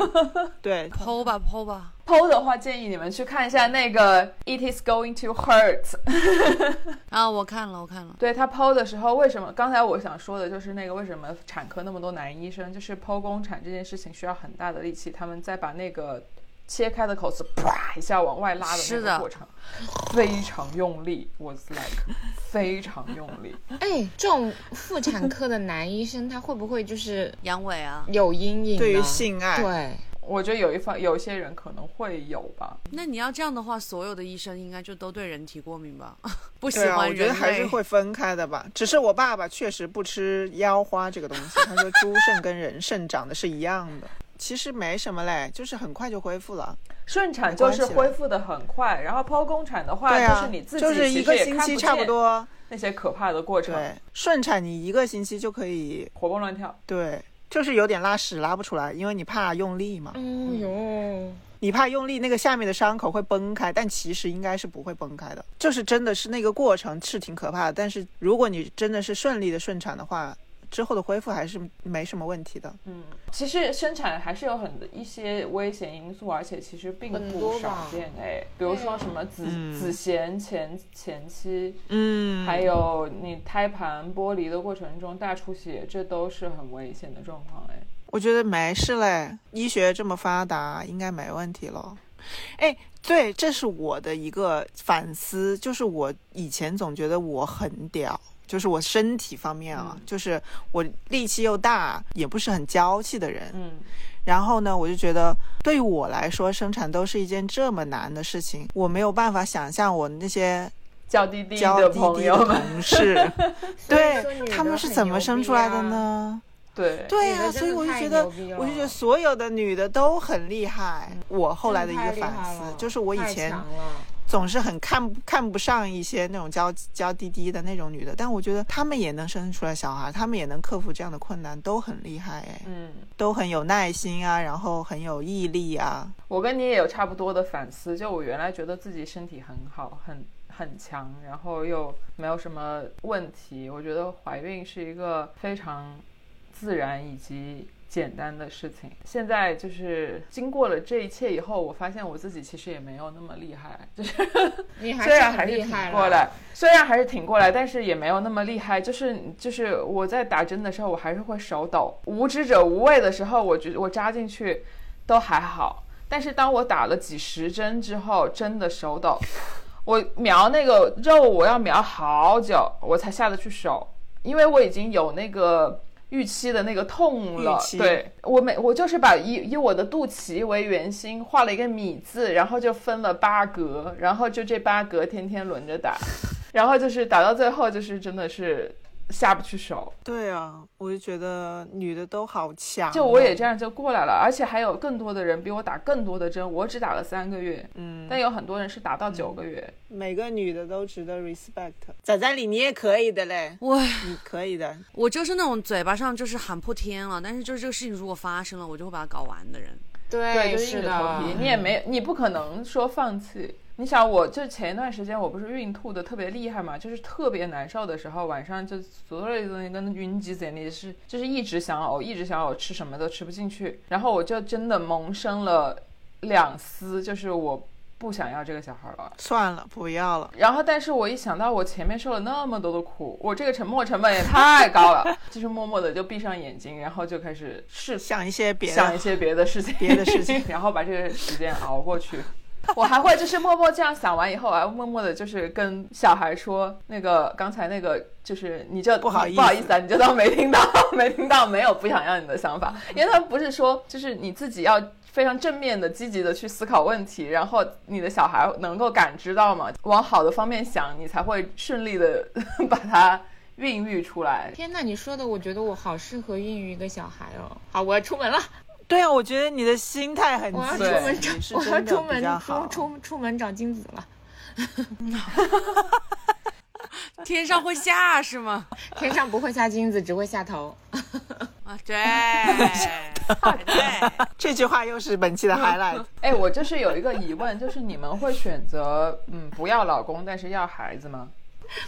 对，剖吧剖吧，剖的话，建议你们去看一下那个 It is going to hurt。啊，我看了我看了，对他剖的时候，为什么？刚才我想说的就是那个为什么产科那么多男医生，就是剖宫产这件事情需要很大的力气，他们再把那个切开的口子啪一下往外拉的是的那个过程，非常用力，was like 非常用力。哎，这种妇产科的男医生，他会不会就是阳痿啊，有阴影呢？对于性爱对，我觉得有一方有些人可能会有吧，那你要这样的话，所有的医生应该就都对人体过敏吧？不喜欢人啊。我觉得还是会分开的吧。只是我爸爸确实不吃腰花这个东西，他说猪肾跟人肾长得是一样的。其实没什么嘞，就是很快就恢复了。顺产就是恢复的很快，然后剖宫产的话，就是你自己就是一个星期差不多。那些可怕的过程，对，顺产你一个星期就可以，活蹦乱跳。对，就是有点拉屎拉不出来，因为你怕用力嘛，哎呦，你怕用力，那个下面的伤口会崩开，但其实应该是不会崩开的。就是真的是那个过程是挺可怕的，但是如果你真的是顺利的顺产的话，之后的恢复还是没什么问题的。嗯，其实生产还是有很一些危险因素，而且其实并不少见哎，比如说什么子、嗯子痫前前期，嗯还有你胎盘剥离的过程中大出血，这都是很危险的状况哎。我觉得没事嘞，医学这么发达，应该没问题了。哎，对，这是我的一个反思，就是我以前总觉得我很屌，就是我身体方面啊，就是我力气又大，也不是很娇气的人。嗯，然后呢，我就觉得对于我来说，生产都是一件这么难的事情，我没有办法想象我那些娇滴滴的朋滴的友们，同事，对他们是怎么生出来的啊？呢？对，对呀、所以我就觉得，我就觉得所有的女的都很厉害。我后来的一个反思就是，我以前总是很看不看不上一些那种娇娇滴滴的那种女的，但我觉得她们也能生出来小孩，她们也能克服这样的困难，都很厉害哎，嗯。都很有耐心啊，然后很有毅力啊。我跟你也有差不多的反思，就我原来觉得自己身体很好，很很强，然后又没有什么问题。我觉得怀孕是一个非常自然以及简单的事情。现在就是经过了这一切以后，我发现我自己其实也没有那么厉害，就是 你还虽然还是挺厉害。过来，虽然还是挺过来，但是也没有那么厉害。就是就是我在打针的时候，我还是会手抖。无知者无畏的时候，我觉我扎进去都还好，但是当我打了几十针之后，真的手抖。我瞄那个肉，我要瞄好久，我才下得去手，因为我已经有那个预期的那个痛了。对。我每我就是把以以我的肚脐为圆心画了一个米字，然后就分了八格，然后就这八格天天轮着打，然后就是打到最后就是真的是下不去手。对啊，我就觉得女的都好强啊、就我也这样就过来了，而且还有更多的人比我打更多的针，我只打了三个月，嗯，但有很多人是打到九个月。每个女的都值得 respect。仔仔里你也可以的嘞，我你可以的。我就是那种嘴巴上就是喊破天了，但是就是这个事情如果发生了，我就会把它搞完的人。对，对，就是硬着头皮，，你也没，你不可能说放弃。你想，我就前一段时间我不是孕吐的特别厉害嘛，就是特别难受的时候，晚上就所有的东西跟晕机子里是，就是一直想呕，一直想呕，吃什么都吃不进去。然后我就真的萌生了两丝，就是我不想要这个小孩了。算了，不要了。然后，但是我一想到我前面受了那么多的苦，我这个沉默成本也太高了，就是默默的就闭上眼睛，然后就开始试想一些别的，想一些别的事情，别的事情 然后把这个时间熬过去。我还会就是默默这样想完以后，我还默默的就是跟小孩说，那个刚才那个就是你就不好意思不好意思啊，你就当没听到，没听到，没有不想要你的想法，因为他们不是说就是你自己要非常正面的、积极的去思考问题，然后你的小孩能够感知到嘛，往好的方面想，你才会顺利的把它孕育出来。天呐，你说的，我觉得我好适合孕育一个小孩哦。好，我要出门了，对啊，我觉得你的心态很我要出门找，我要出门出。出出门找金子了。天上会下是吗？天上不会下金子，只会下头。啊，对，对，这句话又是本期的 highlight。哎，我就是有一个疑问，就是你们会选择嗯不要老公，但是要孩子吗？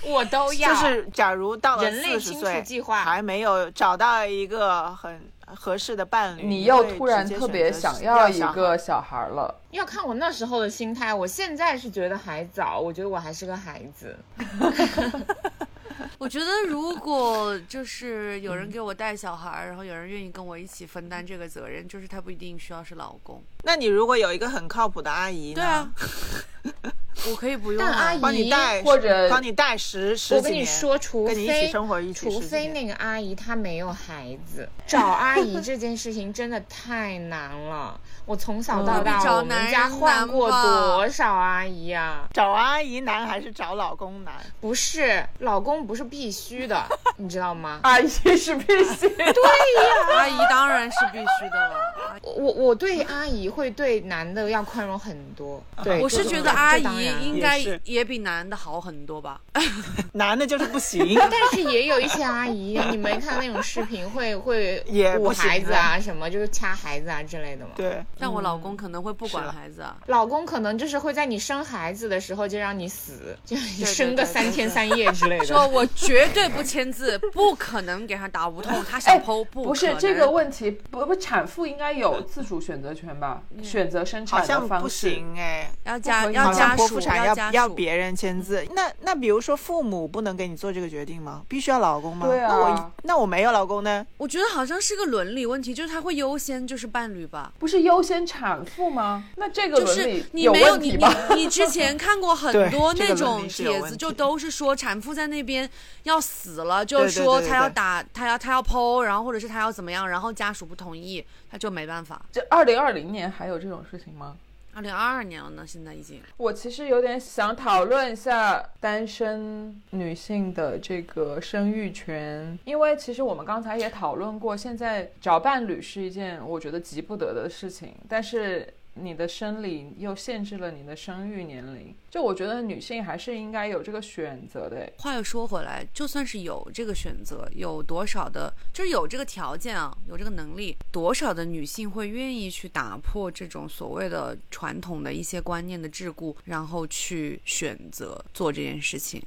我都要。就是假如到了人类清除四十岁计划还没有找到一个很合适的伴侣，你又突然特别想要一个小孩了，要看我那时候的心态。我现在是觉得还早，我觉得我还是个孩子。我觉得如果就是有人给我带小孩儿，然后有人愿意跟我一起分担这个责任，就是他不一定需要是老公。那你如果有一个很靠谱的阿姨呢？对啊，我可以不用啊。但阿姨帮你带，或者帮你带十十我几年，跟你说，除跟你一起非生活一起除非那个阿姨她没有孩子，找阿姨这件事情真的太难了。我从小到大，找我们家换过多少阿姨啊、找阿姨难还是找老公难？不是，老公不是必须的，你知道吗？阿姨是必须的。阿姨当然是必须的了。我我对阿姨会对男的要宽容很多。对，我是觉得阿姨应该也比男的好很多吧。男的就是不行。但是也有一些阿姨，你没看那种视频会会捂孩子啊，什么就是掐孩子啊之类的吗？对，但我老公可能会不管孩子啊。老公可能就是会在你生孩子的时候就让你死，就你生个对对三天三夜之类的。说我绝对不签字，不可能给他打无痛，他想剖不不是这个问题，不不，产妇应该有自主选择权吧，选择生产的好像不。行哎。要家可以要家好像剖属腹产要要别人签字，那那比如说父母不能给你做这个决定吗？必须要老公吗？对啊那我那我没有老公呢？我觉得好像是个伦理问题，就是他会优先就是伴侣吧。不是优先产妇吗？那这个就是伦理你没有你你问题吧？你之前看过很 多那种帖子，就都是说产妇在那边要死了，就说对对对她要打，他要他要剖，然后或者是他要怎么样，然后家属不同意，他就没办法。这二零二零年还有这种事情吗？二零二二年了呢，现在已经。我其实有点想讨论一下单身女性的这个生育权，因为其实我们刚才也讨论过，现在找伴侣是一件我觉得急不得的事情，但是你的生理又限制了你的生育年龄，就我觉得女性还是应该有这个选择的。话又说回来，就算是有这个选择，有多少的，就是有这个条件啊，有这个能力，多少的女性会愿意去打破这种所谓的传统的一些观念的桎梏，然后去选择做这件事情？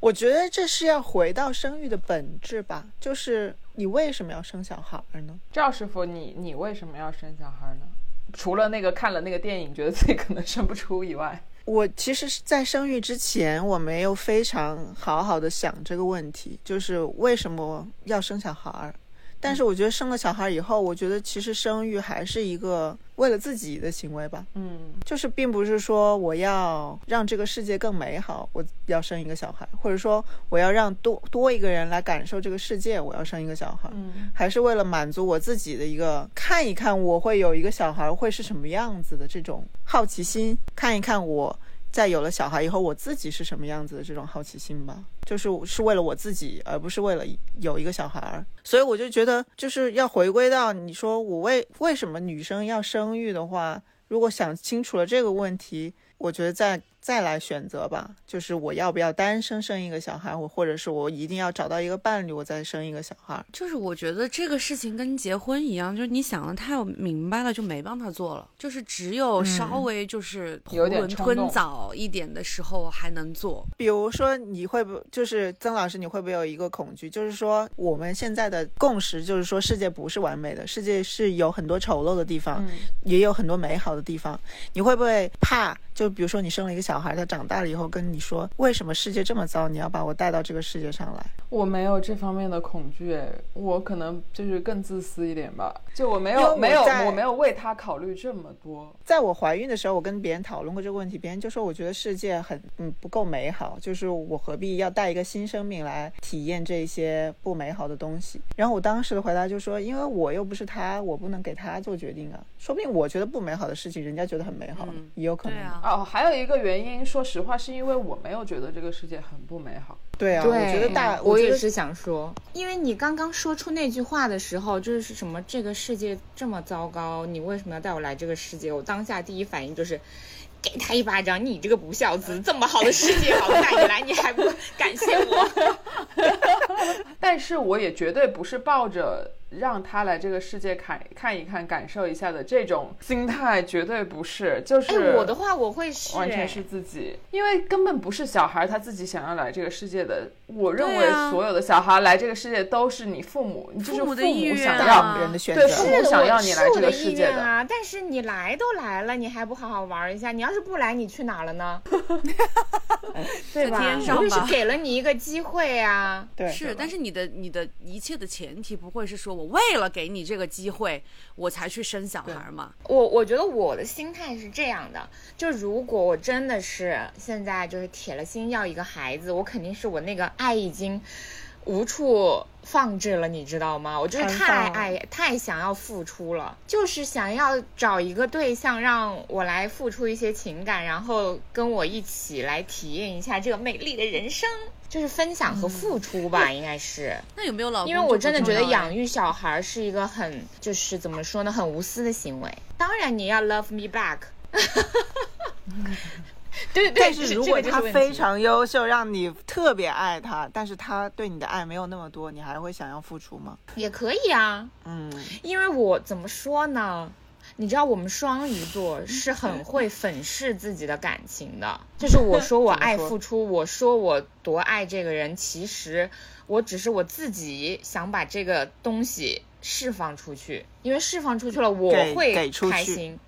我觉得这是要回到生育的本质吧，就是你为什么要生小孩儿呢？赵师傅，你你为什么要生小孩呢？除了那个看了那个电影，觉得自己可能生不出以外，我其实是在生育之前，我没有非常好好的想这个问题，就是为什么要生小孩儿。但是我觉得生了小孩以后，我觉得其实生育还是一个为了自己的行为吧，嗯，就是并不是说我要让这个世界更美好，我要生一个小孩，或者说我要让多多一个人来感受这个世界，我要生一个小孩，嗯。还是为了满足我自己的一个看一看我会有一个小孩会是什么样子的这种好奇心，看一看我在有了小孩以后我自己是什么样子的这种好奇心吧。就是是为了我自己，而不是为了有一个小孩，所以我就觉得就是要回归到你说我为为什么女生要生育的话，如果想清楚了这个问题，我觉得在再来选择吧，就是我要不要单身生一个小孩，我或者是我一定要找到一个伴侣，我再生一个小孩。就是我觉得这个事情跟结婚一样，就是你想的太明白了，就没办法做了。就是只有稍微就是囫有点囵吞枣一点的时候还能做。比如说，你会不就是曾老师，你会不会有一个恐惧，就是说我们现在的共识就是说世界不是完美的，世界是有很多丑陋的地方，嗯也有很多美好的地方。你会不会怕？就比如说你生了一个小孩，他长大了以后跟你说，为什么世界这么糟？你要把我带到这个世界上来？我没有这方面的恐惧，哎，我可能就是更自私一点吧，就我没有没有我没有为他考虑这么多。在我怀孕的时候，我跟别人讨论过这个问题，别人就说我觉得世界很嗯不够美好，就是我何必要带一个新生命来体验这些不美好的东西？然后我当时的回答就说，因为我又不是他，我不能给他做决定啊，说不定我觉得不美好的事情，人家觉得很美好，嗯也有可能。对啊，哦，还有一个原因，说实话，是因为我没有觉得这个世界很不美好。对啊，对，我觉得大，我也是想说，因为你刚刚说出那句话的时候，就是什么这个世界这么糟糕，你为什么要带我来这个世界？我当下第一反应就是。给他一巴掌！你这个不孝子，这么好的世界，好带你来，你还不感谢我？但是我也绝对不是抱着让他来这个世界看看一看、感受一下的这种心态，绝对不是。就是、哎，我的话我会是，哎完全是自己，因为根本不是小孩他自己想要来这个世界的。我认为所有的小孩来这个世界都是你父母，你就是父母的意愿啊想要大人的选对择。父母想要你来这个世界的。愿啊，但是你来都来了，你还不好好玩一下？你要是不来，你去哪了呢？对吧？天上是吧给了你一个机会啊。对，是，但是你的你的一切的前提不会是说我为了给你这个机会，我才去生小孩嘛？我我觉得我的心态是这样的，就如果我真的是现在就是铁了心要一个孩子，我肯定是我那个爱已经无处放置了，你知道吗？我就是太爱太想要付出了，就是想要找一个对象让我来付出一些情感，然后跟我一起来体验一下这个美丽的人生。就是分享和付出吧，应该是，那有没有老公？因为我真的觉得养育育小孩是一个很，就是怎么说呢，很无私的行为。当然你要 love me back，对对，但是如果他非常优秀，让你特别爱他，但是他对你的爱没有那么多，你还会想要付出吗？也可以啊，嗯，因为我怎么说呢？你知道我们双鱼座是很会粉饰自己的感情的，就是我说我爱付出，我说我多爱这个人，其实我只是我自己想把这个东西释放出去，因为释放出去了我会开心。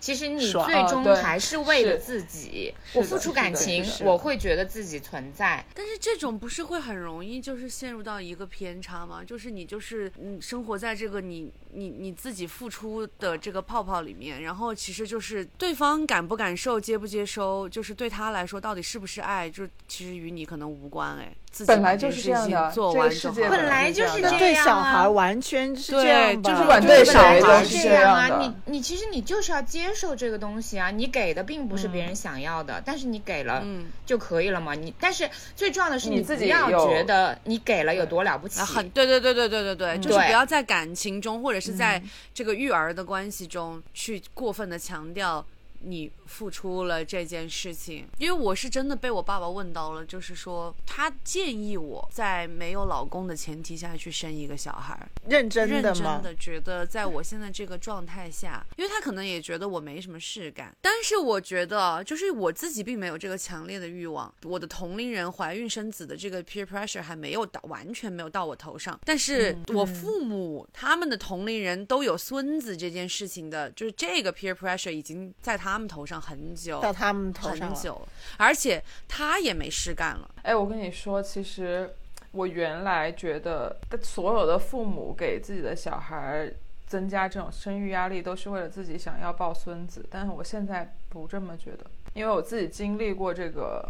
其实你最终还是为了自己，我付出感情，我会觉得自己存在。但是这种不是会很容易就是陷入到一个偏差吗？就是你就是嗯生活在这个你你你自己付出的这个泡泡里面，然后其实就是对方感不感受、接不接收，就是对他来说到底是不是爱，就其实与你可能无关哎。自己本来就是这样做完就好了。世界本来就是这样的这样对小孩啊。完全是这样吧，就是管对本来谁都是是这样啊！你你其实你就是要接受这个东西啊，你给的并不是别人想要的，但是你给了嗯就可以了嘛。你但是最重要的是你自己要觉得你给了有多了不起啊，。很对对对对对对对，就是不要在感情中或者是在这个育儿的关系中去过分的强调你付出了这件事情，因为我是真的被我爸爸问到了，就是说他建议我在没有老公的前提下去生一个小孩，认真认的吗？真的觉得在我现在这个状态下，因为他可能也觉得我没什么事干，但是我觉得就是我自己并没有这个强烈的欲望。我的同龄人怀孕生子的这个 peer pressure 还没有到，完全没有到我头上。但是我父母他们的同龄人都有孙子这件事情的，就是这个 peer pressure 已经在他们头上很久。到他们头上。很久，而且他也没事干了。哎，我跟你说，其实我原来觉得所有的父母给自己的小孩增加这种生育压力，都是为了自己想要抱孙子。但是我现在不这么觉得，因为我自己经历过这个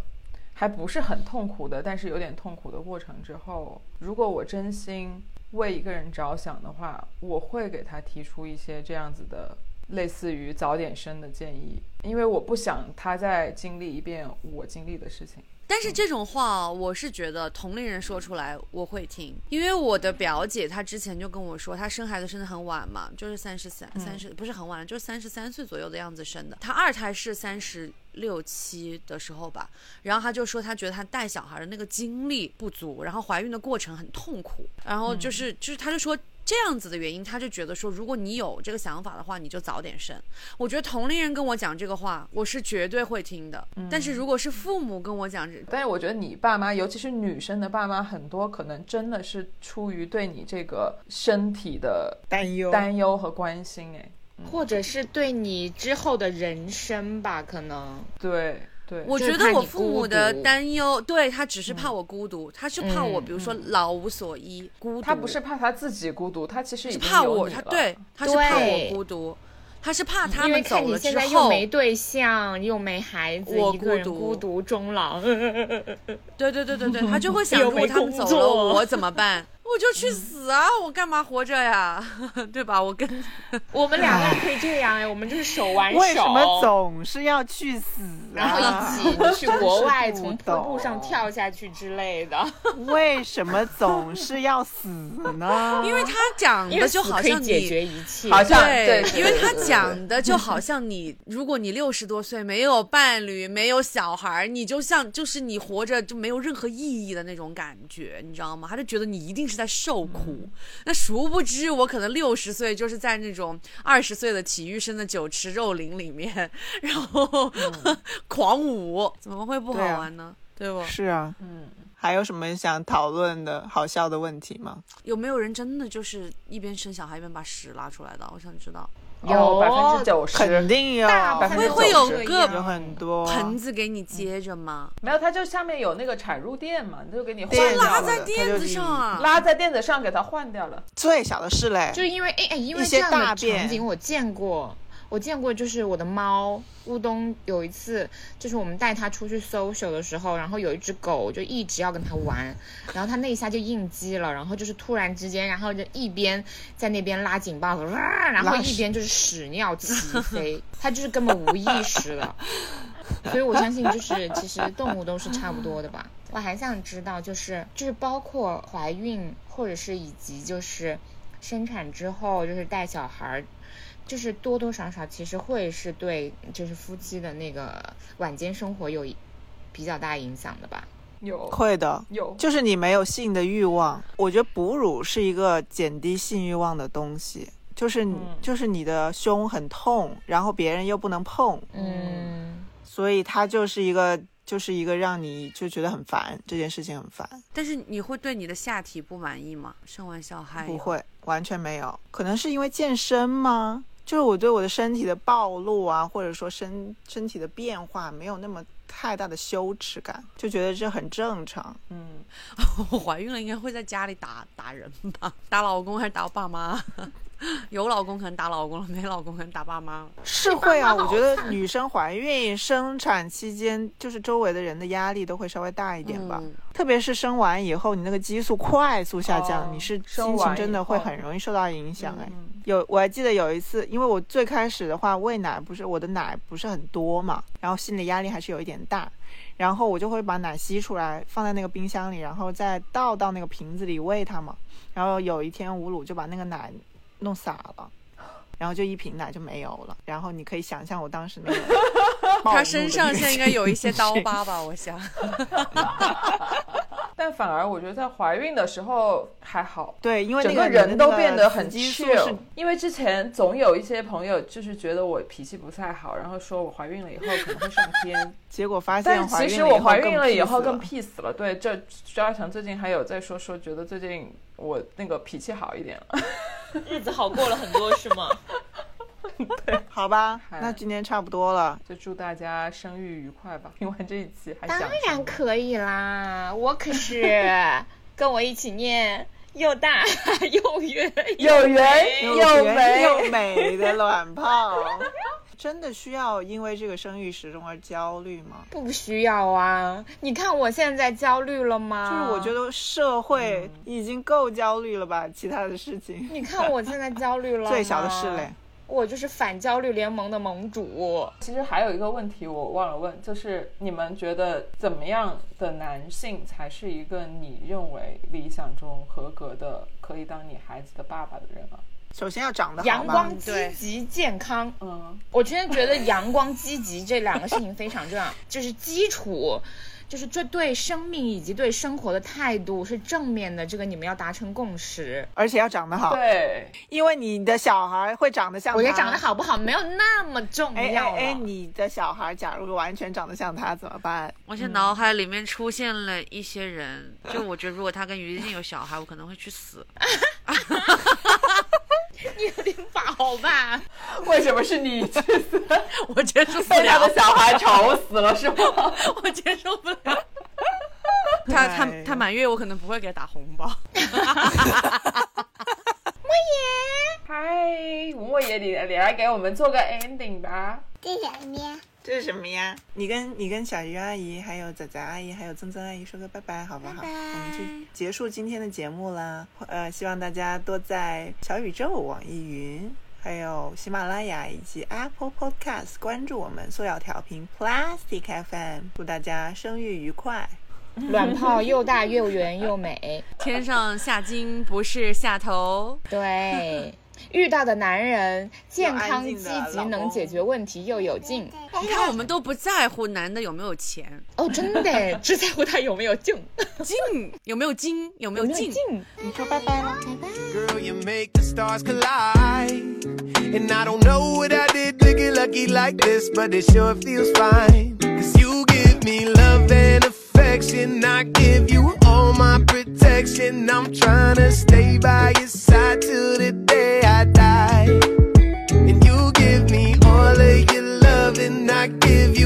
还不是很痛苦的，但是有点痛苦的过程之后，如果我真心为一个人着想的话，我会给他提出一些这样子的。类似于早点生的建议，因为我不想他再经历一遍我经历的事情。但是这种话，我是觉得同龄人说出来我会听，因为我的表姐她之前就跟我说，她生孩子生的很晚嘛，就是三十三、三十不是很晚，就是三十三岁左右的样子生的。她二胎是三十六七的时候吧，然后她就说她觉得她带小孩的那个精力不足，然后怀孕的过程很痛苦，然后就是、就是她就说。这样子的原因，他就觉得说，如果你有这个想法的话，你就早点生。我觉得同龄人跟我讲这个话，我是绝对会听的。但是如果是父母跟我讲，但是我觉得你爸妈，尤其是女生的爸妈，很多可能真的是出于对你这个身体的担忧，担忧和关心。哎，或者是对你之后的人生吧，可能对对，我觉得我父母的担忧，对他只是怕我孤独，他是怕我，嗯比如说老无所依、孤独。他不是怕他自己孤独，他其实已是怕我，他对，他是怕我孤独，他是怕他们走了现在又后，没对象，又没孩子，我一个人孤独孤独终老。对对对对对，他就会 想，如果他们走了，我怎么办？我就去死啊！我干嘛活着呀？对吧？我跟 我们两个人可以这样哎，我们就是手挽手，为什么总是要去死、啊？然后一起去国外，从瀑布上跳下去之类的。为什么总是要死呢？因为他讲的就好像你解决一切，好像对，因为他讲的就好像你，如果你六十多岁没有伴侣、没有小孩，你就像就是你活着就没有任何意义的那种感觉，你知道吗？他就觉得你一定是在受苦。那殊不知，我可能六十岁就是在那种二十岁的体育生的酒池肉林里面，然后、狂舞，怎么会不好玩呢？对不？是啊，嗯，还有什么想讨论的好笑的问题吗？有没有人真的就是一边生小孩一边把屎拉出来的？我想知道。有百分之九十肯，定有，大部分会90%会有个有很多盆子给你接着吗？没有，它就下面有那个产褥垫嘛，就给你换垫掉了拉在垫子上啊！拉在垫子上给它换掉了。最小的是嘞，就因为哎哎，因为一些这样的大便场景我见过，我见过，就是我的猫乌冬有一次，就是我们带它出去 social 的时候，然后有一只狗就一直要跟它玩，然后它那一下就应激了，然后就是突然之间，然后就一边在那边拉警报，哇然后一边就是屎尿齐飞，它就是根本无意识的。所以我相信，就是其实动物都是差不多的吧。我还想知道，就是就是包括怀孕，或者是以及就是生产之后，就是带小孩儿，就是多多少少其实会是对就是夫妻的那个晚间生活有比较大影响的吧。有会的，有，就是你没有性的欲望。我觉得哺乳是一个减低性欲望的东西，就是你、就是你的胸很痛，然后别人又不能碰，嗯，所以它就是一个就是一个让你就觉得很烦，这件事情很烦。但是你会对你的下体不满意吗？生完小孩不会，完全没有。可能是因为健身吗？就是我对我的身体的暴露啊，或者说身身体的变化没有那么太大的羞耻感，就觉得这很正常。嗯，我怀孕了应该会在家里打打人吧？打老公还是打我爸妈？有老公可能打老公了，没老公可能打爸妈了。是会啊，我觉得女生怀孕、生产期间，就是周围的人的压力都会稍微大一点吧。嗯特别是生完以后，你那个激素快速下降，哦你是心情真的会很容易受到影响。哎、嗯有我还记得有一次，因为我最开始的话喂奶不是我的奶不是很多嘛，然后心理压力还是有一点大，然后我就会把奶吸出来放在那个冰箱里，然后再倒到那个瓶子里喂它嘛。然后有一天吴鲁就把那个奶弄洒了。然后就一瓶奶就没有了，然后你可以想象我当时那个 他身上现在应该有一些刀疤吧？我想。但反而我觉得在怀孕的时候还好，对，因为整个人都变得很 chill。因为之前总有一些朋友就是觉得我脾气不太好，然后说我怀孕了以后可能会上天。结果发现但其实我怀孕了以后更了 peace 了。对，这张二强最近还有在说说，觉得最近我那个脾气好一点了。日子好过了很多是吗？好吧，那今天差不多了。就祝大家生育愉快吧！听完这一期还当然可以啦，我可是 跟我一起念又大 又圆又圆又有圆美又美的卵泡，真的需要因为这个生育时钟而焦虑吗？不需要啊！你看我现在焦虑了吗？就是我觉得社会已经够焦虑了吧，其他的事情你看我现在焦虑了，最小的事嘞。我就是反焦虑联盟的盟主。其实还有一个问题我忘了问，就是你们觉得怎么样的男性才是一个你认为理想中合格的可以当你孩子的爸爸的人啊？首先要长得阳光、积极、健康，嗯，我真的觉得阳光、积极这两个事情非常重要，就是基础，就是这对生命以及对生活的态度是正面的，这个你们要达成共识。而且要长得好，对，因为你的小孩会长得像他。我觉得长得好不好没有那么重哎要了。哎哎，你的小孩假如完全长得像他怎么办？我现在脑海里面出现了一些人，就我觉得如果他跟于静有小孩，我可能会去死。你有点饱吧？为什么是你去死？我接受不被他了的，小孩吵死了是吗？我接受不了。他他他满月，我可能不会给他打红包。嗨，莫言，你你来给我们做个 ending 吧。这什么呀？这是什么呀？你跟你跟小鱼阿姨、还有仔仔阿姨、还有曾曾阿姨说个拜拜，好不好？拜拜我们就结束今天的节目啦。呃，希望大家多在小宇宙、网易云、还有喜马拉雅以及 Apple Podcast 关注我们塑料调频 Plastic FM。祝大家生育愉快！卵泡又大又圆又美，天上下金不是下头，对。遇到的男人健康、积极，能解决问题又有劲。你看我们都不在乎男的有没有钱，哦，真的，只在乎他有没有劲，劲有没有金，有没有劲有没有劲。。你说拜拜了。Girl, you make the stars collide. And I don't know what I did to get lucky like this, but it sure feels fine. Cause you give me love and affection. I give you all my protection. I'm trying to stay by your side till the day I die. And you give me all of your love, and I give